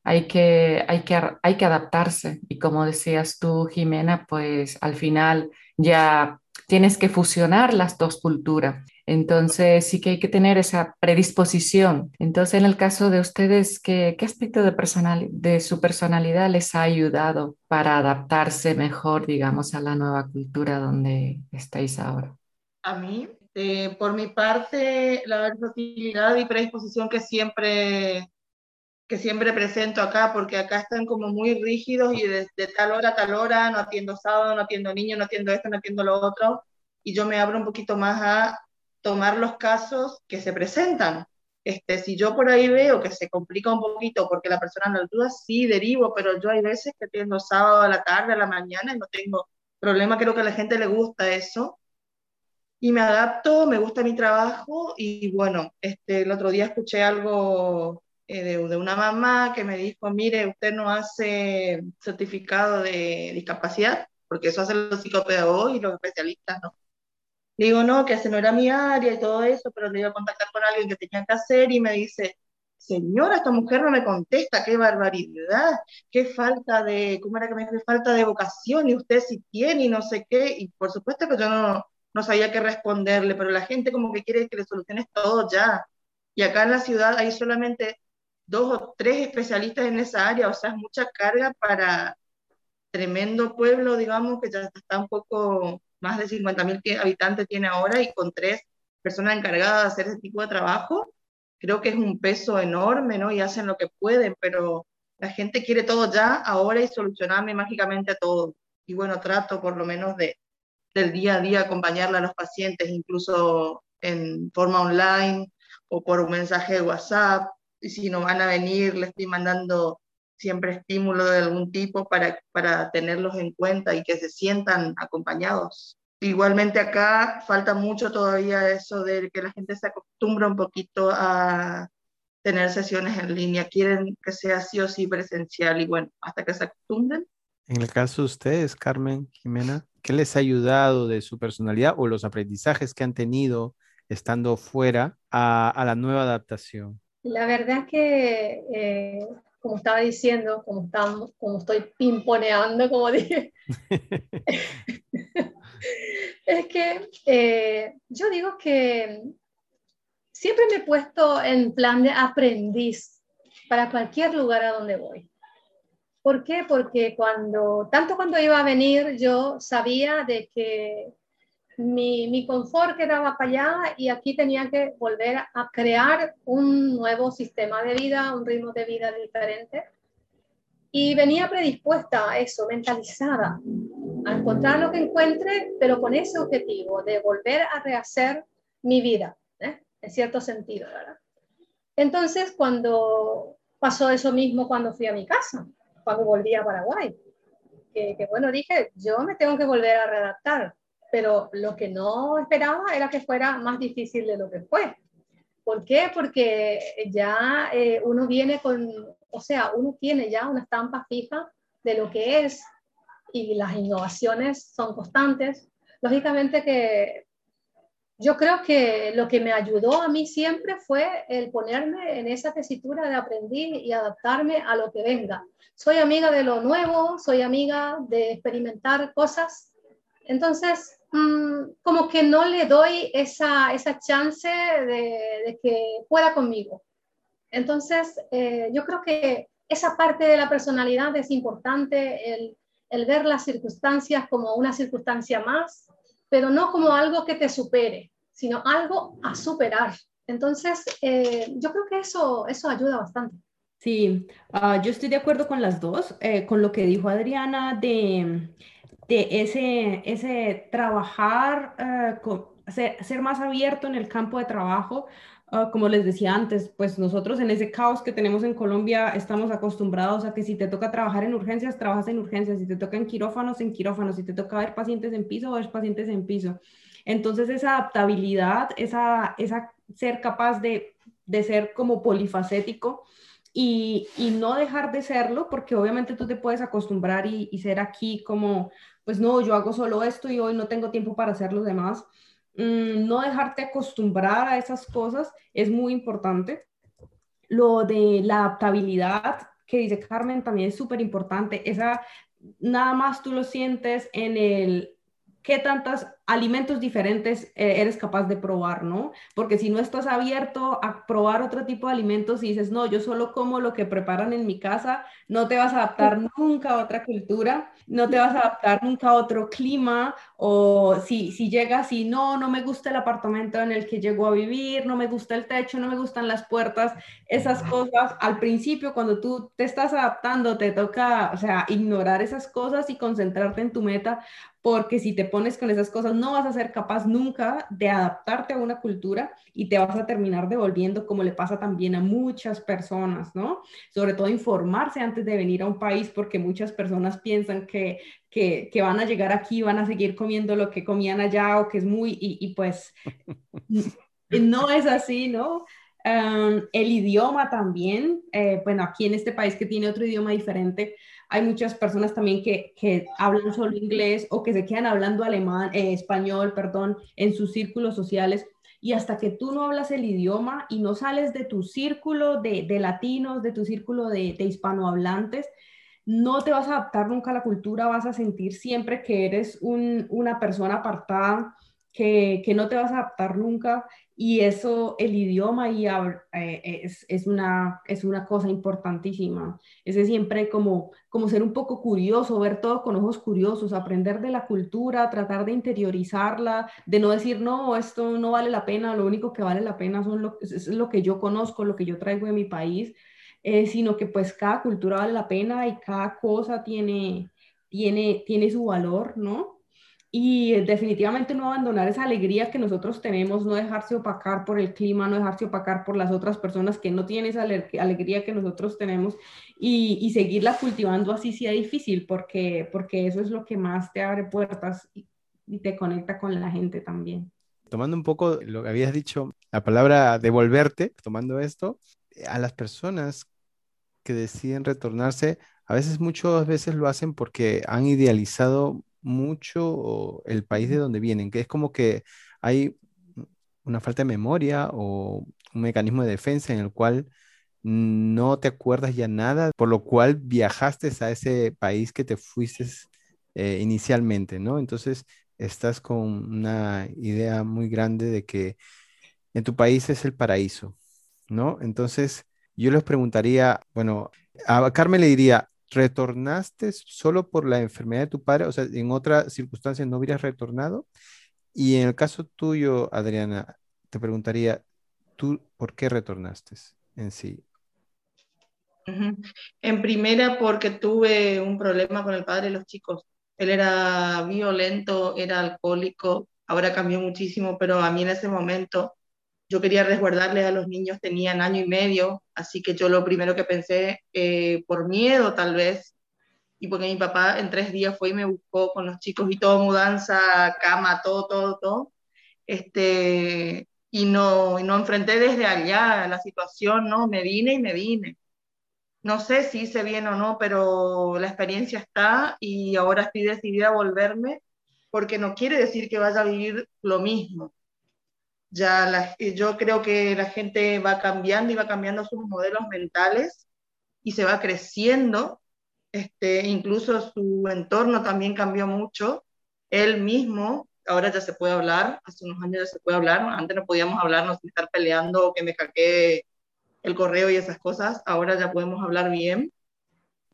hay que, hay que, hay que adaptarse y como decías tú, Jimena, pues al final ya tienes que fusionar las dos culturas. Entonces sí que hay que tener esa predisposición. Entonces en el caso de ustedes, ¿qué, qué aspecto de, personal, de su personalidad les ha ayudado para adaptarse mejor, digamos, a la nueva cultura donde estáis ahora? A mí, eh, por mi parte, la versatilidad y predisposición que siempre que siempre presento acá, porque acá están como muy rígidos y de, tal hora a tal hora, no atiendo sábado, no atiendo niños, no atiendo esto, no atiendo lo otro, y yo me abro un poquito más a tomar los casos que se presentan. Este, si yo por ahí veo que se complica un poquito porque la persona no duda, sí derivo, pero yo hay veces que atiendo sábado a la tarde, a la mañana, y no tengo problema, creo que a la gente le gusta eso. Y me adapto, me gusta mi trabajo, y bueno, este, el otro día escuché algo eh, de, una mamá que me dijo, mire, usted no hace certificado de discapacidad, porque eso hacen los psicopedagogos y los especialistas, ¿no? Le digo, no, que ese no era mi área y todo eso, pero le iba a contactar con alguien que tenía que hacer y me dice, señora, esta mujer no me contesta, qué barbaridad, qué falta de, ¿cómo era que me dice? Falta de vocación y usted sí tiene y no sé qué. Y por supuesto que yo no, no sabía qué responderle, pero la gente como que quiere que le soluciones todo ya. Y acá en la ciudad hay solamente dos o tres especialistas en esa área, o sea, es mucha carga para tremendo pueblo, digamos, que ya está un poco más de 50.000 habitantes tiene ahora y con tres personas encargadas de hacer ese tipo de trabajo, creo que es un peso enorme, ¿no? Y hacen lo que pueden, pero la gente quiere todo ya, ahora y solucionarme mágicamente todo. Y bueno, trato por lo menos de del día a día acompañarle a los pacientes, incluso en forma online o por un mensaje de WhatsApp, y si no van a venir, les estoy mandando siempre estímulo de algún tipo para, para tenerlos en cuenta y que se sientan acompañados. Igualmente acá falta mucho todavía eso de que la gente se acostumbra un poquito a tener sesiones en línea, quieren que sea sí o sí presencial y bueno, hasta que se acostumbren. En el caso de ustedes, Carmen, Jimena, ¿qué les ha ayudado de su personalidad o los aprendizajes que han tenido estando fuera a, a la nueva adaptación? La verdad es que, eh, como estaba diciendo, como, estamos, como estoy pimponeando, como dije, es que eh, yo digo que siempre me he puesto en plan de aprendiz para cualquier lugar a donde voy. ¿Por qué? Porque cuando, tanto cuando iba a venir, yo sabía de que mi, mi confort quedaba para allá y aquí tenía que volver a crear un nuevo sistema de vida, un ritmo de vida diferente. Y venía predispuesta a eso, mentalizada, a encontrar lo que encuentre, pero con ese objetivo de volver a rehacer mi vida, ¿eh? en cierto sentido, ¿verdad? Entonces, cuando pasó eso mismo cuando fui a mi casa, cuando volví a Paraguay, que, bueno, dije, yo me tengo que volver a redactar, pero lo que no esperaba era que fuera más difícil de lo que fue. ¿Por qué? Porque ya eh, uno viene con, o sea, uno tiene ya una estampa fija de lo que es y las innovaciones son constantes. Lógicamente que yo creo que lo que me ayudó a mí siempre fue el ponerme en esa tesitura de aprender y adaptarme a lo que venga. Soy amiga de lo nuevo, soy amiga de experimentar cosas. Entonces, Mm, como que no le doy esa, esa chance de, que pueda conmigo. Entonces, eh, yo creo que esa parte de la personalidad es importante, el, ver las circunstancias como una circunstancia más, pero no como algo que te supere, sino algo a superar. Entonces, eh, yo creo que eso, eso ayuda bastante. Sí, ah, yo estoy de acuerdo con las dos, eh, con lo que dijo Adriana de de ese, ese trabajar, eh, ser, más abierto en el campo de trabajo. Ah, como les decía antes, pues nosotros en ese caos que tenemos en Colombia estamos acostumbrados a que si te toca trabajar en urgencias, trabajas en urgencias, si te toca en quirófanos, en quirófanos, si te toca ver pacientes en piso, ver pacientes en piso. Entonces esa adaptabilidad, esa, esa ser capaz de, de ser como polifacético, y, y, no dejar de serlo, porque obviamente tú te puedes acostumbrar y, y, ser aquí como pues no, yo hago solo esto y hoy no tengo tiempo para hacer los demás. Mm, no dejarte acostumbrar a esas cosas es muy importante. Lo de la adaptabilidad que dice Carmen también es súper importante. Esa, nada más tú lo sientes en el qué tantos alimentos diferentes eh, eres capaz de probar, ¿no? Porque si no estás abierto a probar otro tipo de alimentos y dices, no, yo solo como lo que preparan en mi casa, no te vas a adaptar nunca a otra cultura, no te vas a adaptar nunca a otro clima, o si, si llegas y no, no me gusta el apartamento en el que llego a vivir, no me gusta el techo, no me gustan las puertas, esas cosas, al principio cuando tú te estás adaptando, te toca, o sea, ignorar esas cosas y concentrarte en tu meta, porque si te pones con esas cosas no vas a ser capaz nunca de adaptarte a una cultura y te vas a terminar devolviendo como le pasa también a muchas personas, ¿no? Sobre todo informarse antes de venir a un país porque muchas personas piensan que, que, van a llegar aquí y van a seguir comiendo lo que comían allá o que es muy, y, pues no es así, ¿no? el idioma también, eh, bueno, aquí en este país que tiene otro idioma diferente, hay muchas personas también que, que hablan solo inglés o que se quedan hablando alemán, eh, español, perdón, en sus círculos sociales. Y hasta que tú no hablas el idioma y no sales de tu círculo de, de latinos, de tu círculo de, de hispanohablantes, no te vas a adaptar nunca a la cultura, vas a sentir siempre que eres un, una persona apartada, que, que, no te vas a adaptar nunca y eso, el idioma y eh, es, es, una, es una cosa importantísima. Ese siempre como, como ser un poco curioso, ver todo con ojos curiosos, aprender de la cultura, tratar de interiorizarla, de no decir, no, esto no vale la pena, lo único que vale la pena son lo, es, lo que yo conozco, lo que yo traigo de mi país, eh, sino que pues cada cultura vale la pena y cada cosa tiene, tiene, tiene su valor, ¿no? Y definitivamente no abandonar esa alegría que nosotros tenemos, no dejarse opacar por el clima, no dejarse opacar por las otras personas que no tienen esa alegría que nosotros tenemos y, seguirla cultivando así sea difícil, porque, porque eso es lo que más te abre puertas y, y te conecta con la gente también. Tomando un poco lo que habías dicho, la palabra devolverte, tomando esto, a las personas que deciden retornarse, a veces, muchas veces lo hacen porque han idealizado mucho el país de donde vienen, que es como que hay una falta de memoria o un mecanismo de defensa en el cual no te acuerdas ya nada, por lo cual viajaste a ese país que te fuiste eh, inicialmente, ¿no? Entonces estás con una idea muy grande de que en tu país es el paraíso, ¿no? Entonces, yo les preguntaría, bueno, a Carmen le diría, ¿retornaste solo por la enfermedad de tu padre? O sea, en otra circunstancia no hubieras retornado. Y en el caso tuyo, Adriana, te preguntaría, ¿tú por qué retornaste en sí? En primera, porque tuve un problema con el padre de los chicos. Él era violento, era alcohólico, ahora cambió muchísimo, pero a mí en ese momento yo quería resguardarles a los niños, tenían año y medio, así que yo lo primero que pensé, eh, por miedo tal vez, y porque mi papá en tres días fue y me buscó con los chicos y todo, mudanza, cama, todo, todo, todo, este, y no, y no enfrenté desde allá la situación, no, me vine y me vine. No sé si hice bien o no, pero la experiencia está y ahora estoy decidida a volverme porque no quiere decir que vaya a vivir lo mismo. Ya yo creo que la gente va cambiando y va cambiando sus modelos mentales y se va creciendo. Este, incluso su entorno también cambió mucho. Él mismo, ahora ya se puede hablar, hace unos años ya se puede hablar, antes no podíamos hablarnos sin estar peleando, que me caqué el correo y esas cosas, ahora ya podemos hablar bien,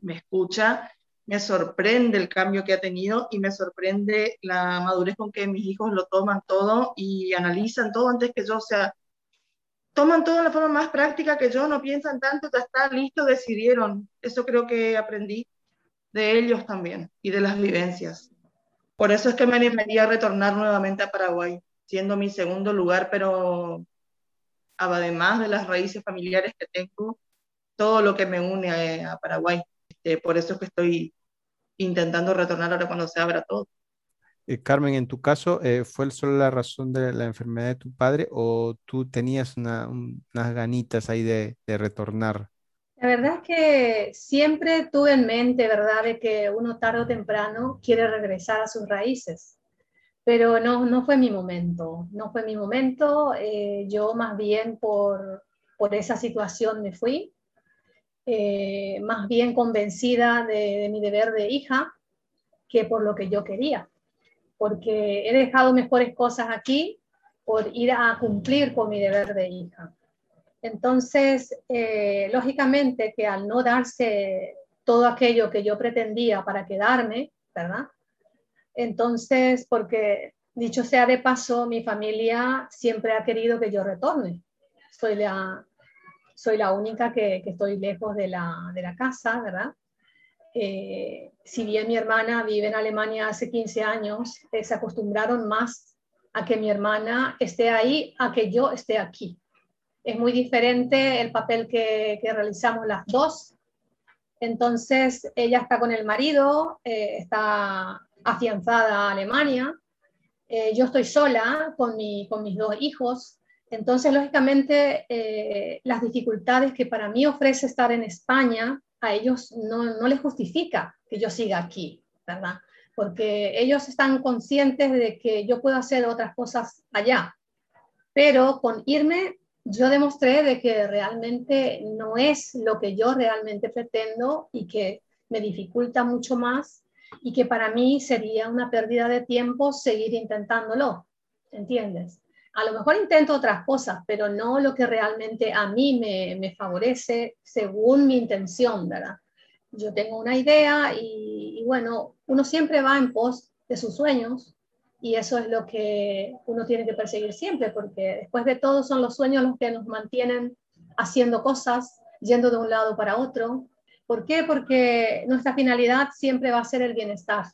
me escucha, me sorprende el cambio que ha tenido y me sorprende la madurez con que mis hijos lo toman todo y analizan todo antes que yo, o sea, toman todo de la forma más práctica que yo, no piensan tanto, ya está listo, decidieron. Eso creo que aprendí de ellos también y de las vivencias. Por eso es que me animaría a retornar nuevamente a Paraguay, siendo mi segundo lugar, pero además de las raíces familiares que tengo, todo lo que me une a, Paraguay. Este, por eso es que estoy intentando retornar ahora cuando se abra todo. Eh, Carmen, en tu caso, eh, ¿fue solo la razón de la enfermedad de tu padre o tú tenías unas ganitas ahí de, de, retornar? La verdad es que siempre tuve en mente, ¿verdad?, de que uno tarde o temprano quiere regresar a sus raíces pero no, no fue mi momento, no fue mi momento, eh, yo más bien por, por, esa situación me fui, eh, más bien convencida de, mi deber de hija que por lo que yo quería, porque he dejado mejores cosas aquí por ir a cumplir con mi deber de hija. Entonces, eh, lógicamente que al no darse todo aquello que yo pretendía para quedarme, ¿verdad? Entonces, porque dicho sea de paso, mi familia siempre ha querido que yo retorne. Soy la, soy la única que, estoy lejos de la, de la casa, ¿verdad? Eh, si bien mi hermana vive en Alemania hace 15 años, eh, se acostumbraron más a que mi hermana esté ahí a que yo esté aquí. Es muy diferente el papel que, que realizamos las dos. Entonces, ella está con el marido, eh, está afianzada a Alemania. Yo estoy sola con, mi, con, mis dos hijos. Entonces, lógicamente, eh, las dificultades que para mí ofrece estar en España, a ellos no, no les justifica que yo siga aquí, ¿verdad? Porque ellos están conscientes de que yo puedo hacer otras cosas allá. Pero con irme, yo demostré de que realmente no es lo que yo realmente pretendo y que me dificulta mucho más y que para mí sería una pérdida de tiempo seguir intentándolo, ¿entiendes? A lo mejor intento otras cosas, pero no lo que realmente a mí me, favorece según mi intención, ¿verdad? Yo tengo una idea y bueno, uno siempre va en pos de sus sueños y eso es lo que uno tiene que perseguir siempre, porque después de todo son los sueños los que nos mantienen haciendo cosas, yendo de un lado para otro, ¿Por qué? Porque nuestra finalidad siempre va a ser el bienestar.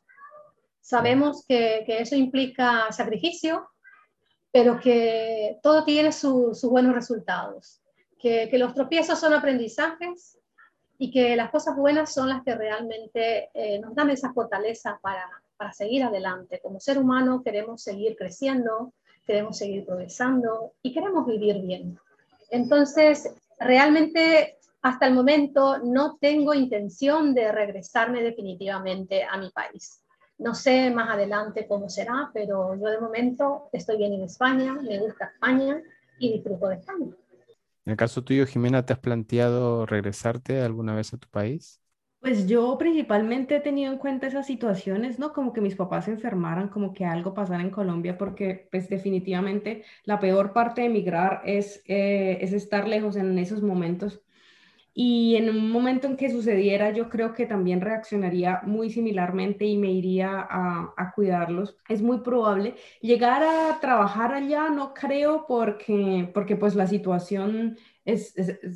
Sabemos que, eso implica sacrificio, pero que todo tiene sus buenos resultados, que, los tropiezos son aprendizajes y que las cosas buenas son las que realmente eh, nos dan esa fortaleza para, para seguir adelante. Como ser humano queremos seguir creciendo, queremos seguir progresando y queremos vivir bien. Entonces, realmente hasta el momento no tengo intención de regresarme definitivamente a mi país. No sé más adelante cómo será, pero yo de momento estoy bien en España, me gusta España y disfruto de España. En el caso tuyo, Jimena, ¿te has planteado regresarte alguna vez a tu país? Pues yo principalmente he tenido en cuenta esas situaciones, ¿no? Como que mis papás se enfermaran, como que algo pasara en Colombia, porque pues definitivamente la peor parte de emigrar es, eh, es estar lejos en esos momentos. Y en un momento en que sucediera, yo creo que también reaccionaría muy similarmente y me iría a, cuidarlos. Es muy probable. Llegar a trabajar allá no creo porque, porque pues la situación es,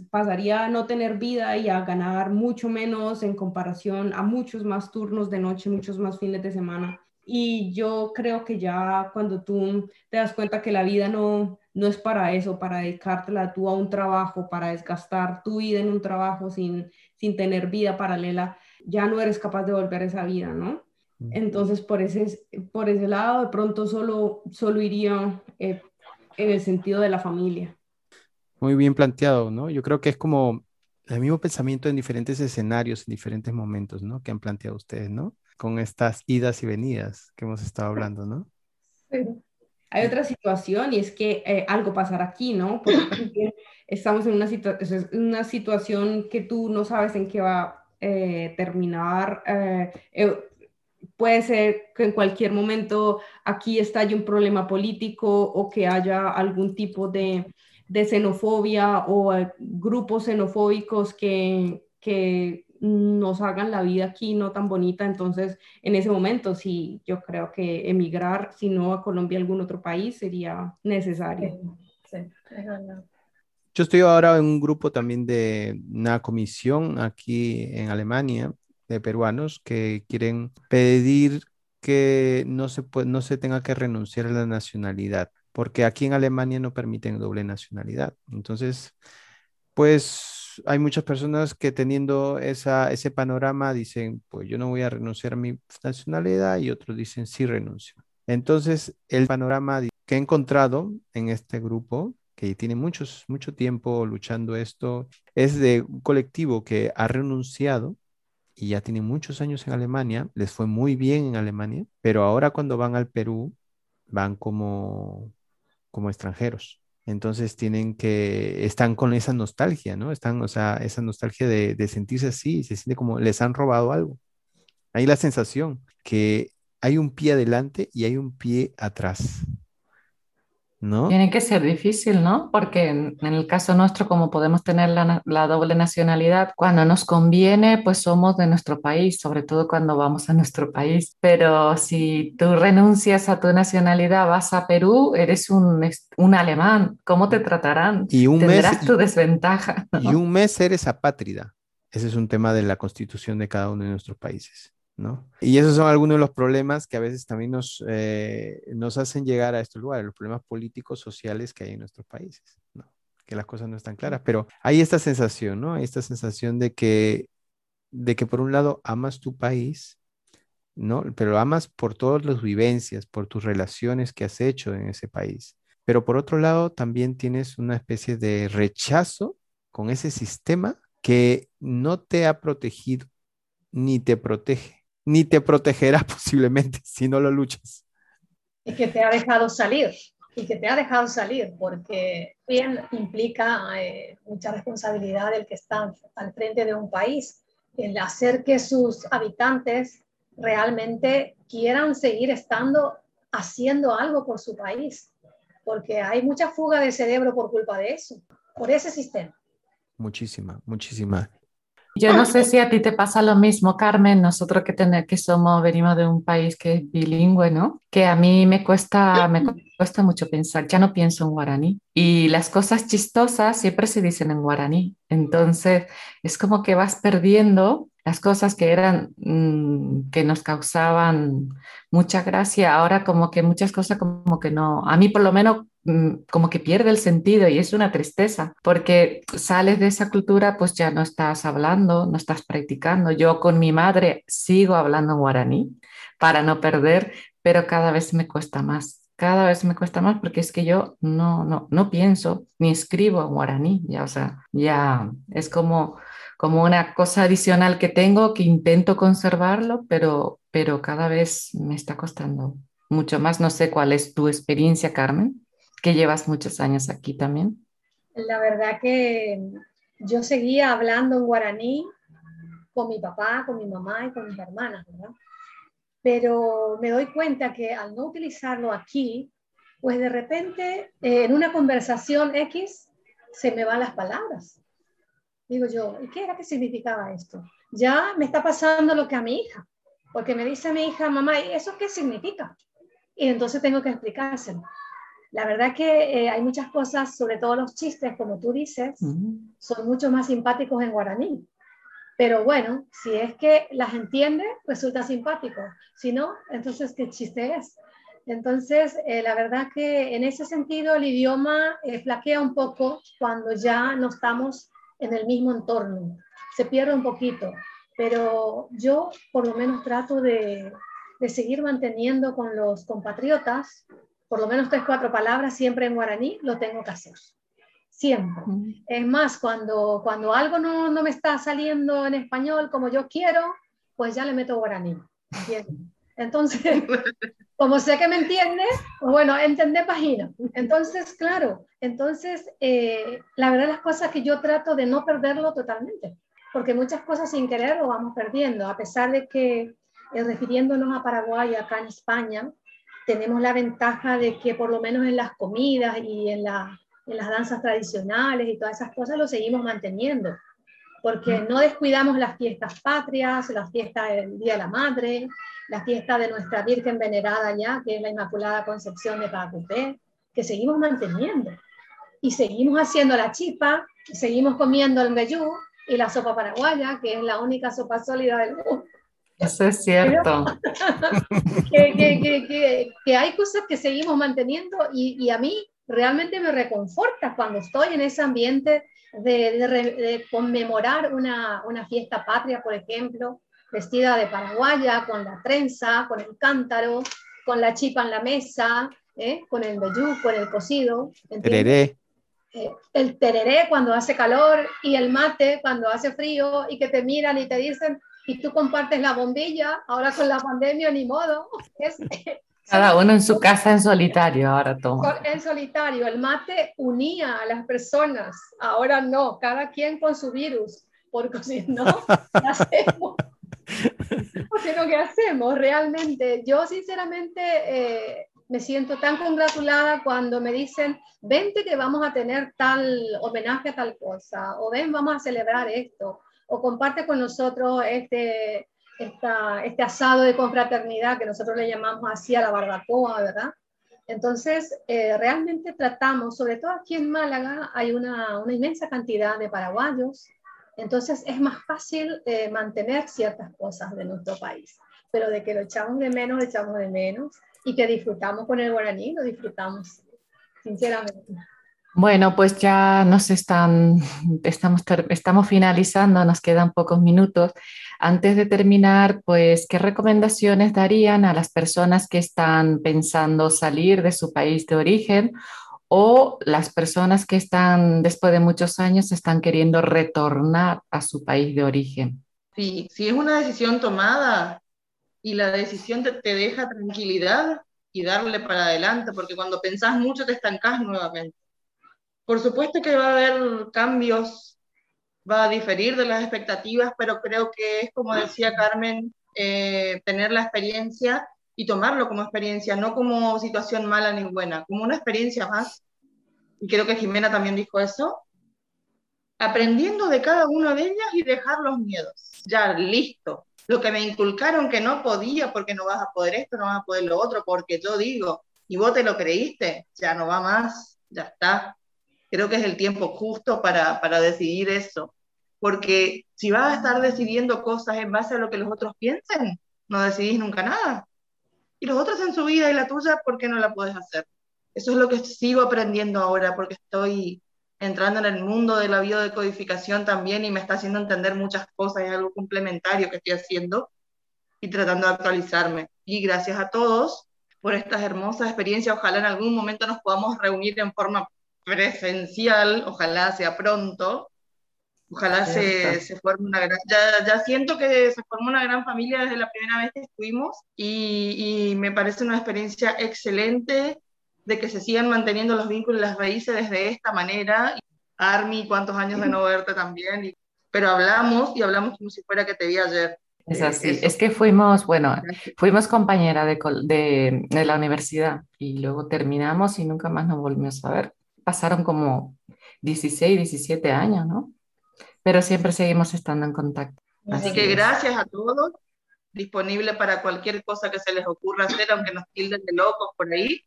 pasaría a no tener vida y a ganar mucho menos en comparación a muchos más turnos de noche, muchos más fines de semana. Y yo creo que ya cuando tú te das cuenta que la vida no, no es para eso, para dedicártela tú a un trabajo, para desgastar tu vida en un trabajo sin, sin tener vida paralela, ya no eres capaz de volver esa vida, ¿no? Entonces, por ese, por ese lado, de pronto solo, solo iría eh, en el sentido de la familia. Muy bien planteado, ¿no? Yo creo que es como el mismo pensamiento en diferentes escenarios, en diferentes momentos, ¿no? Que han planteado ustedes, ¿no? Con estas idas y venidas que hemos estado hablando, ¿no? Hay otra situación y es que eh, algo pasará aquí, ¿no? Porque estamos en una, una situación que tú no sabes en qué va a eh, terminar. Eh, puede ser que en cualquier momento aquí estalle un problema político o que haya algún tipo de de xenofobia o grupos xenofóbicos que, que nos hagan la vida aquí no tan bonita. Entonces, en ese momento sí, yo creo que emigrar, si no a Colombia, a algún otro país, sería necesario. yo estoy ahora en un grupo también de una comisión aquí en Alemania de peruanos que quieren pedir que no se, no se tenga que renunciar a la nacionalidad porque aquí en Alemania no permiten doble nacionalidad. Entonces, pues hay muchas personas que teniendo ese panorama dicen, pues yo no voy a renunciar a mi nacionalidad y otros dicen, sí renuncio. Entonces, el panorama que he encontrado en este grupo, que tiene muchos, mucho tiempo luchando esto, es de un colectivo que ha renunciado y ya tiene muchos años en Alemania, les fue muy bien en Alemania, pero ahora cuando van al Perú, van como como extranjeros. Entonces tienen que, están con esa nostalgia, ¿no? Están, o sea, esa nostalgia de, sentirse así, se siente como les han robado algo. Hay la sensación que hay un pie adelante y hay un pie atrás. Tiene que ser difícil, ¿no? Porque en, el caso nuestro, como podemos tener la, doble nacionalidad, cuando nos conviene, pues somos de nuestro país, sobre todo cuando vamos a nuestro país. Pero si tú renuncias a tu nacionalidad, vas a Perú, eres un, un alemán, ¿cómo te tratarán? Y un Tendrás tu desventaja. Y un mes eres apátrida. Ese es un tema de la constitución de cada uno de nuestros países. Y esos son algunos de los problemas que a veces también nos, eh, nos hacen llegar a estos lugares, los problemas políticos, sociales que hay en nuestros países. Que las cosas no están claras, pero hay esta sensación, ¿no? Hay esta sensación de que, de que por un lado amas tu país, ¿no? Pero amas por todas las vivencias, por tus relaciones que has hecho en ese país. Pero por otro lado, también tienes una especie de rechazo con ese sistema que no te ha protegido ni te protege ni te protegerá posiblemente si no lo luchas. Y que te ha dejado salir, y que te ha dejado salir, porque bien implica eh, mucha responsabilidad del que está al frente de un país, el hacer que sus habitantes realmente quieran seguir estando haciendo algo por su país, porque hay mucha fuga de cerebro por culpa de eso, por ese sistema. Muchísima, muchísima. Yo no sé si a ti te pasa lo mismo, Carmen, nosotros que, tener, que somos, venimos de un país que es bilingüe, ¿no? Que a mí me cuesta, mucho pensar, ya no pienso en guaraní. Y las cosas chistosas siempre se dicen en guaraní. Entonces, es como que vas perdiendo las cosas que eran, mm, que nos causaban mucha gracia, ahora como que muchas cosas como que no, a mí por lo menos como que pierde el sentido y es una tristeza, porque sales de esa cultura, pues ya no estás hablando, no estás practicando. Yo con mi madre sigo hablando guaraní para no perder, pero cada vez me cuesta más. Cada vez me cuesta más porque es que yo no, no, no pienso ni escribo en guaraní, ya, o sea, ya es como, como una cosa adicional que tengo que intento conservarlo, pero, pero cada vez me está costando mucho más. No sé cuál es tu experiencia, Carmen que llevas muchos años aquí también. La verdad que yo seguía hablando en guaraní con mi papá, con mi mamá y con mis hermanas, ¿verdad? Pero me doy cuenta que al no utilizarlo aquí, pues de repente eh, en una conversación X se me van las palabras. Digo yo, ¿y qué era que significaba esto? Ya me está pasando lo que a mi hija, porque me dice mi hija, mamá, ¿y eso qué significa? Y entonces tengo que explicárselo. La verdad que eh, hay muchas cosas, sobre todo los chistes, como tú dices, son mucho más simpáticos en guaraní. Pero bueno, si es que las entiende, resulta simpático. Si no, entonces, ¿qué chiste es? Entonces, eh, la verdad que en ese sentido el idioma eh, flaquea un poco cuando ya no estamos en el mismo entorno. Se pierde un poquito. Pero yo por lo menos trato de, de seguir manteniendo con los compatriotas, por lo menos tres, cuatro palabras siempre en guaraní, lo tengo que hacer siempre. Es más, cuando, cuando algo no, no, me está saliendo en español como yo quiero, pues ya le meto guaraní. Entonces, como sé que me entiende, pues bueno, entender página. Entonces, claro, entonces, eh, la verdad las cosas que yo trato de no perderlo totalmente, porque muchas cosas sin querer lo vamos perdiendo, a pesar de que, eh, refiriéndonos a Paraguay, acá en España, tenemos la ventaja de que por lo menos en las comidas y en la en las danzas tradicionales y todas esas cosas lo seguimos manteniendo, porque no descuidamos las fiestas patrias, las fiestas del Día de la Madre, la fiesta de nuestra Virgen venerada ya, que es la Inmaculada Concepción de Pacupé, que seguimos manteniendo. Y seguimos haciendo la chipa, seguimos comiendo el meyú y la sopa paraguaya, que es la única sopa sólida del mundo. Eso es cierto. que, que, que, que, hay cosas que seguimos manteniendo y, y a mí realmente me reconforta cuando estoy en ese ambiente de, conmemorar una, una, fiesta patria, por ejemplo, vestida de paraguaya, con la trenza, con el cántaro, con la chipa en la mesa, ¿eh? con el vellú, con el cocido. Tereré. Eh, el tereré cuando hace calor y el mate cuando hace frío y que te miran y te dicen, y tú compartes la bombilla, ahora con la pandemia ni modo. Es, cada uno en su casa en solitario ahora toma. En solitario, el mate unía a las personas, ahora no, cada quien con su virus, porque si no, ¿qué hacemos? ¿qué hacemos realmente? Yo sinceramente eh, me siento tan congratulada cuando me dicen, vente que vamos a tener tal homenaje a tal cosa, o ven, vamos a celebrar esto, o comparte con nosotros este este asado de confraternidad que nosotros le llamamos así a la barbacoa, ¿verdad? Entonces, eh, realmente tratamos, sobre todo aquí en Málaga, hay una, una inmensa cantidad de paraguayos, entonces es más fácil eh, mantener ciertas cosas de nuestro país, pero de que lo echamos de menos, lo echamos de menos, y que disfrutamos con el guaraní, lo disfrutamos, sinceramente. Bueno, pues ya nos están, estamos, estamos finalizando, nos quedan pocos minutos. Antes de terminar, pues, ¿qué recomendaciones darían a las personas que están pensando salir de su país de origen o las personas que están, después de muchos años, están queriendo retornar a su país de origen? Sí, si es una decisión tomada y la decisión te, te deja tranquilidad y darle para adelante, porque cuando pensás mucho te estancás nuevamente por supuesto que va a haber cambios, va a diferir de las expectativas, pero creo que es, como decía Carmen, eh, tener la experiencia y tomarlo como experiencia, no como situación mala ni buena, como una experiencia más. Y creo que Jimena también dijo eso. Aprendiendo de cada una de ellas y dejar los miedos. Ya, listo. Lo que me inculcaron que no podía porque no vas a poder esto, no vas a poder lo otro, porque yo digo, y vos te lo creíste, ya no va más, ya está creo que es el tiempo justo para, para decidir eso. Porque si vas a estar decidiendo cosas en base a lo que los otros piensen, no decidís nunca nada. Y los otros en su vida y la tuya, ¿por qué no la puedes hacer? Eso es lo que sigo aprendiendo ahora porque estoy entrando en el mundo de la biodecodificación también y me está haciendo entender muchas cosas, es algo complementario que estoy haciendo y tratando de actualizarme. Y gracias a todos por estas hermosas experiencias. Ojalá en algún momento nos podamos reunir en forma presencial, ojalá sea pronto, ojalá se, se, forme una gran, ya, ya, siento que se formó una gran familia desde la primera vez que estuvimos y, y, me parece una experiencia excelente de que se sigan manteniendo los vínculos y las raíces desde esta manera. Armi, cuántos años de no verte también, y pero hablamos y hablamos como si fuera que te vi ayer. Es así, es que fuimos, bueno, fuimos compañera de, de, de, la universidad y luego terminamos y nunca más nos volvimos a ver. Pasaron como 16, 17 años, ¿no? Pero siempre seguimos estando en contacto. Así, que gracias a todos, disponible para cualquier cosa que se les ocurra hacer, aunque nos tilden de locos por ahí.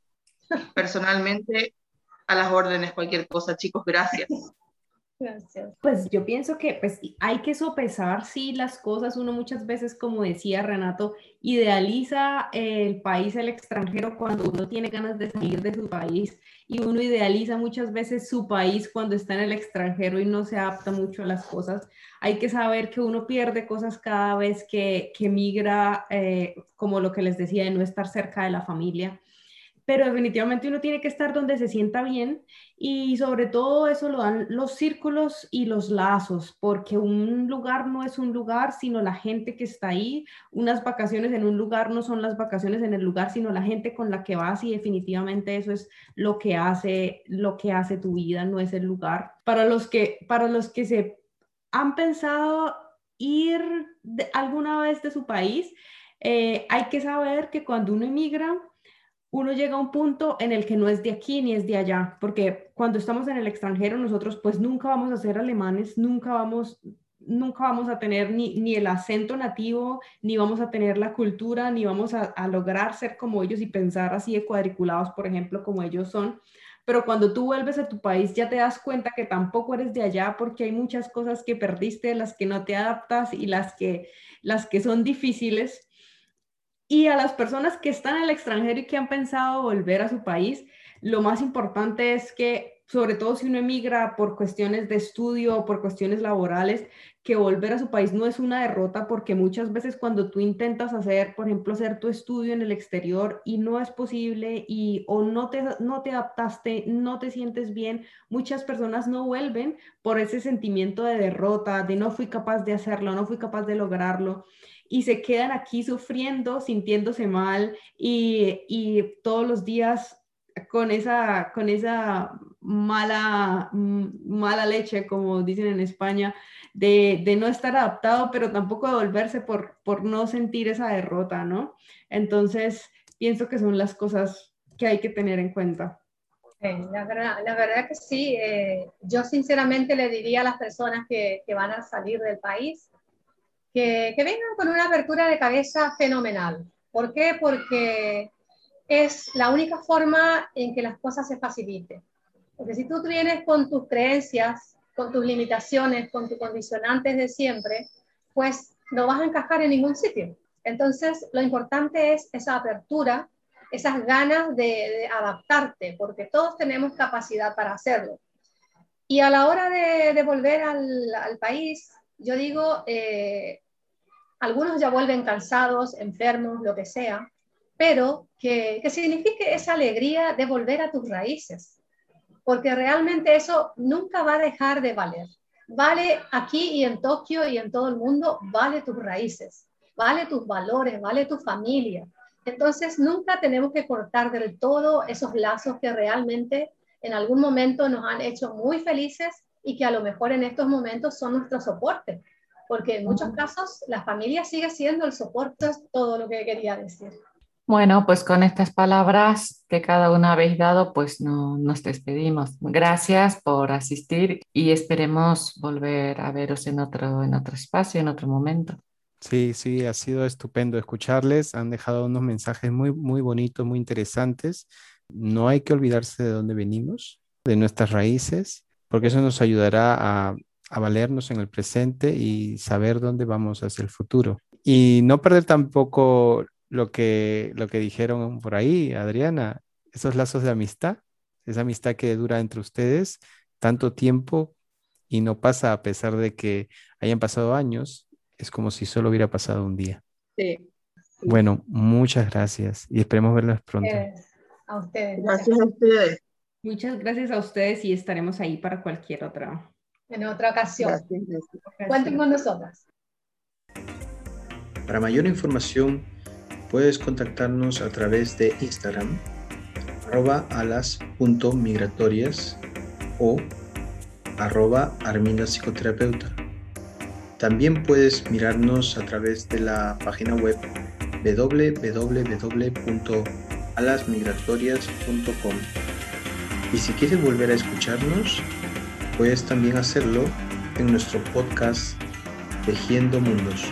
Personalmente, a las órdenes, cualquier cosa, chicos, gracias. Pues yo pienso que pues, hay que sopesar si las cosas, uno muchas veces, como decía Renato, idealiza el país, el extranjero, cuando uno tiene ganas de salir de su país. Y uno idealiza muchas veces su país cuando está en el extranjero y no se adapta mucho a las cosas. Hay que saber que uno pierde cosas cada vez que, que migra, eh, como lo que les decía, de no estar cerca de la familia pero definitivamente uno tiene que estar donde se sienta bien y sobre todo eso lo dan los círculos y los lazos, porque un lugar no es un lugar, sino la gente que está ahí. Unas vacaciones en un lugar no son las vacaciones en el lugar, sino la gente con la que vas y definitivamente eso es lo que hace lo que hace tu vida, no es el lugar. Para los que para los que se han pensado ir alguna vez de su país, eh, hay que saber que cuando uno emigra, uno llega a un punto en el que no es de aquí ni es de allá, porque cuando estamos en el extranjero nosotros pues nunca vamos a ser alemanes, nunca vamos, nunca vamos a tener ni, el acento nativo, ni vamos a tener la cultura, ni vamos a, a, lograr ser como ellos y pensar así de cuadriculados, por ejemplo, como ellos son. Pero cuando tú vuelves a tu país ya te das cuenta que tampoco eres de allá porque hay muchas cosas que perdiste, las que no te adaptas y las que, las que son difíciles y a las personas que están en el extranjero y que han pensado volver a su país, lo más importante es que, sobre todo si uno emigra por cuestiones de estudio o por cuestiones laborales, que volver a su país no es una derrota porque muchas veces cuando tú intentas hacer, por ejemplo, hacer tu estudio en el exterior y no es posible y o no te, no te adaptaste, no te sientes bien, muchas personas no vuelven por ese sentimiento de derrota, de no fui capaz de hacerlo, no fui capaz de lograrlo y se quedan aquí sufriendo, sintiéndose mal y, y todos los días con esa, con esa mala, mala leche, como dicen en España, de, de, no estar adaptado, pero tampoco de volverse por, por no sentir esa derrota, ¿no? Entonces, pienso que son las cosas que hay que tener en cuenta. la, verdad, la verdad que sí, eh, yo sinceramente le diría a las personas que, que van a salir del país, que, vengan con una apertura de cabeza fenomenal. ¿Por qué? Porque es la única forma en que las cosas se faciliten. Porque si tú vienes con tus creencias, con tus limitaciones, con tus condicionantes de siempre, pues no vas a encajar en ningún sitio. Entonces, lo importante es esa apertura, esas ganas de, adaptarte, porque todos tenemos capacidad para hacerlo. Y a la hora de, volver al, país, yo digo, eh, algunos ya vuelven cansados, enfermos, lo que sea, pero que, que signifique esa alegría de volver a tus raíces, porque realmente eso nunca va a dejar de valer. Vale aquí y en Tokio y en todo el mundo, vale tus raíces, vale tus valores, vale tu familia. Entonces nunca tenemos que cortar del todo esos lazos que realmente en algún momento nos han hecho muy felices y que a lo mejor en estos momentos son nuestro soporte porque en muchos casos la familia sigue siendo el soporte, es todo lo que quería decir. Bueno, pues con estas palabras que cada uno habéis dado, pues no, nos despedimos. Gracias por asistir y esperemos volver a veros en otro, en otro espacio, en otro momento. Sí, sí, ha sido estupendo escucharles. Han dejado unos mensajes muy, muy bonitos, muy interesantes. No hay que olvidarse de dónde venimos, de nuestras raíces, porque eso nos ayudará a a valernos en el presente y saber dónde vamos hacia el futuro. Y no perder tampoco lo que, lo que dijeron por ahí, Adriana, esos lazos de amistad, esa amistad que dura entre ustedes tanto tiempo y no pasa a pesar de que hayan pasado años, es como si solo hubiera pasado un día. Sí. Bueno, muchas gracias y esperemos verlos pronto. A ustedes. Gracias a ustedes. Muchas gracias a ustedes y estaremos ahí para cualquier otra en otra ocasión. Cuenten con nosotras. Para mayor información, puedes contactarnos a través de Instagram, arroba alas.migratorias o arroba armina psicoterapeuta. También puedes mirarnos a través de la página web www.alasmigratorias.com. Y si quieres volver a escucharnos, puedes también hacerlo en nuestro podcast Tejiendo Mundos.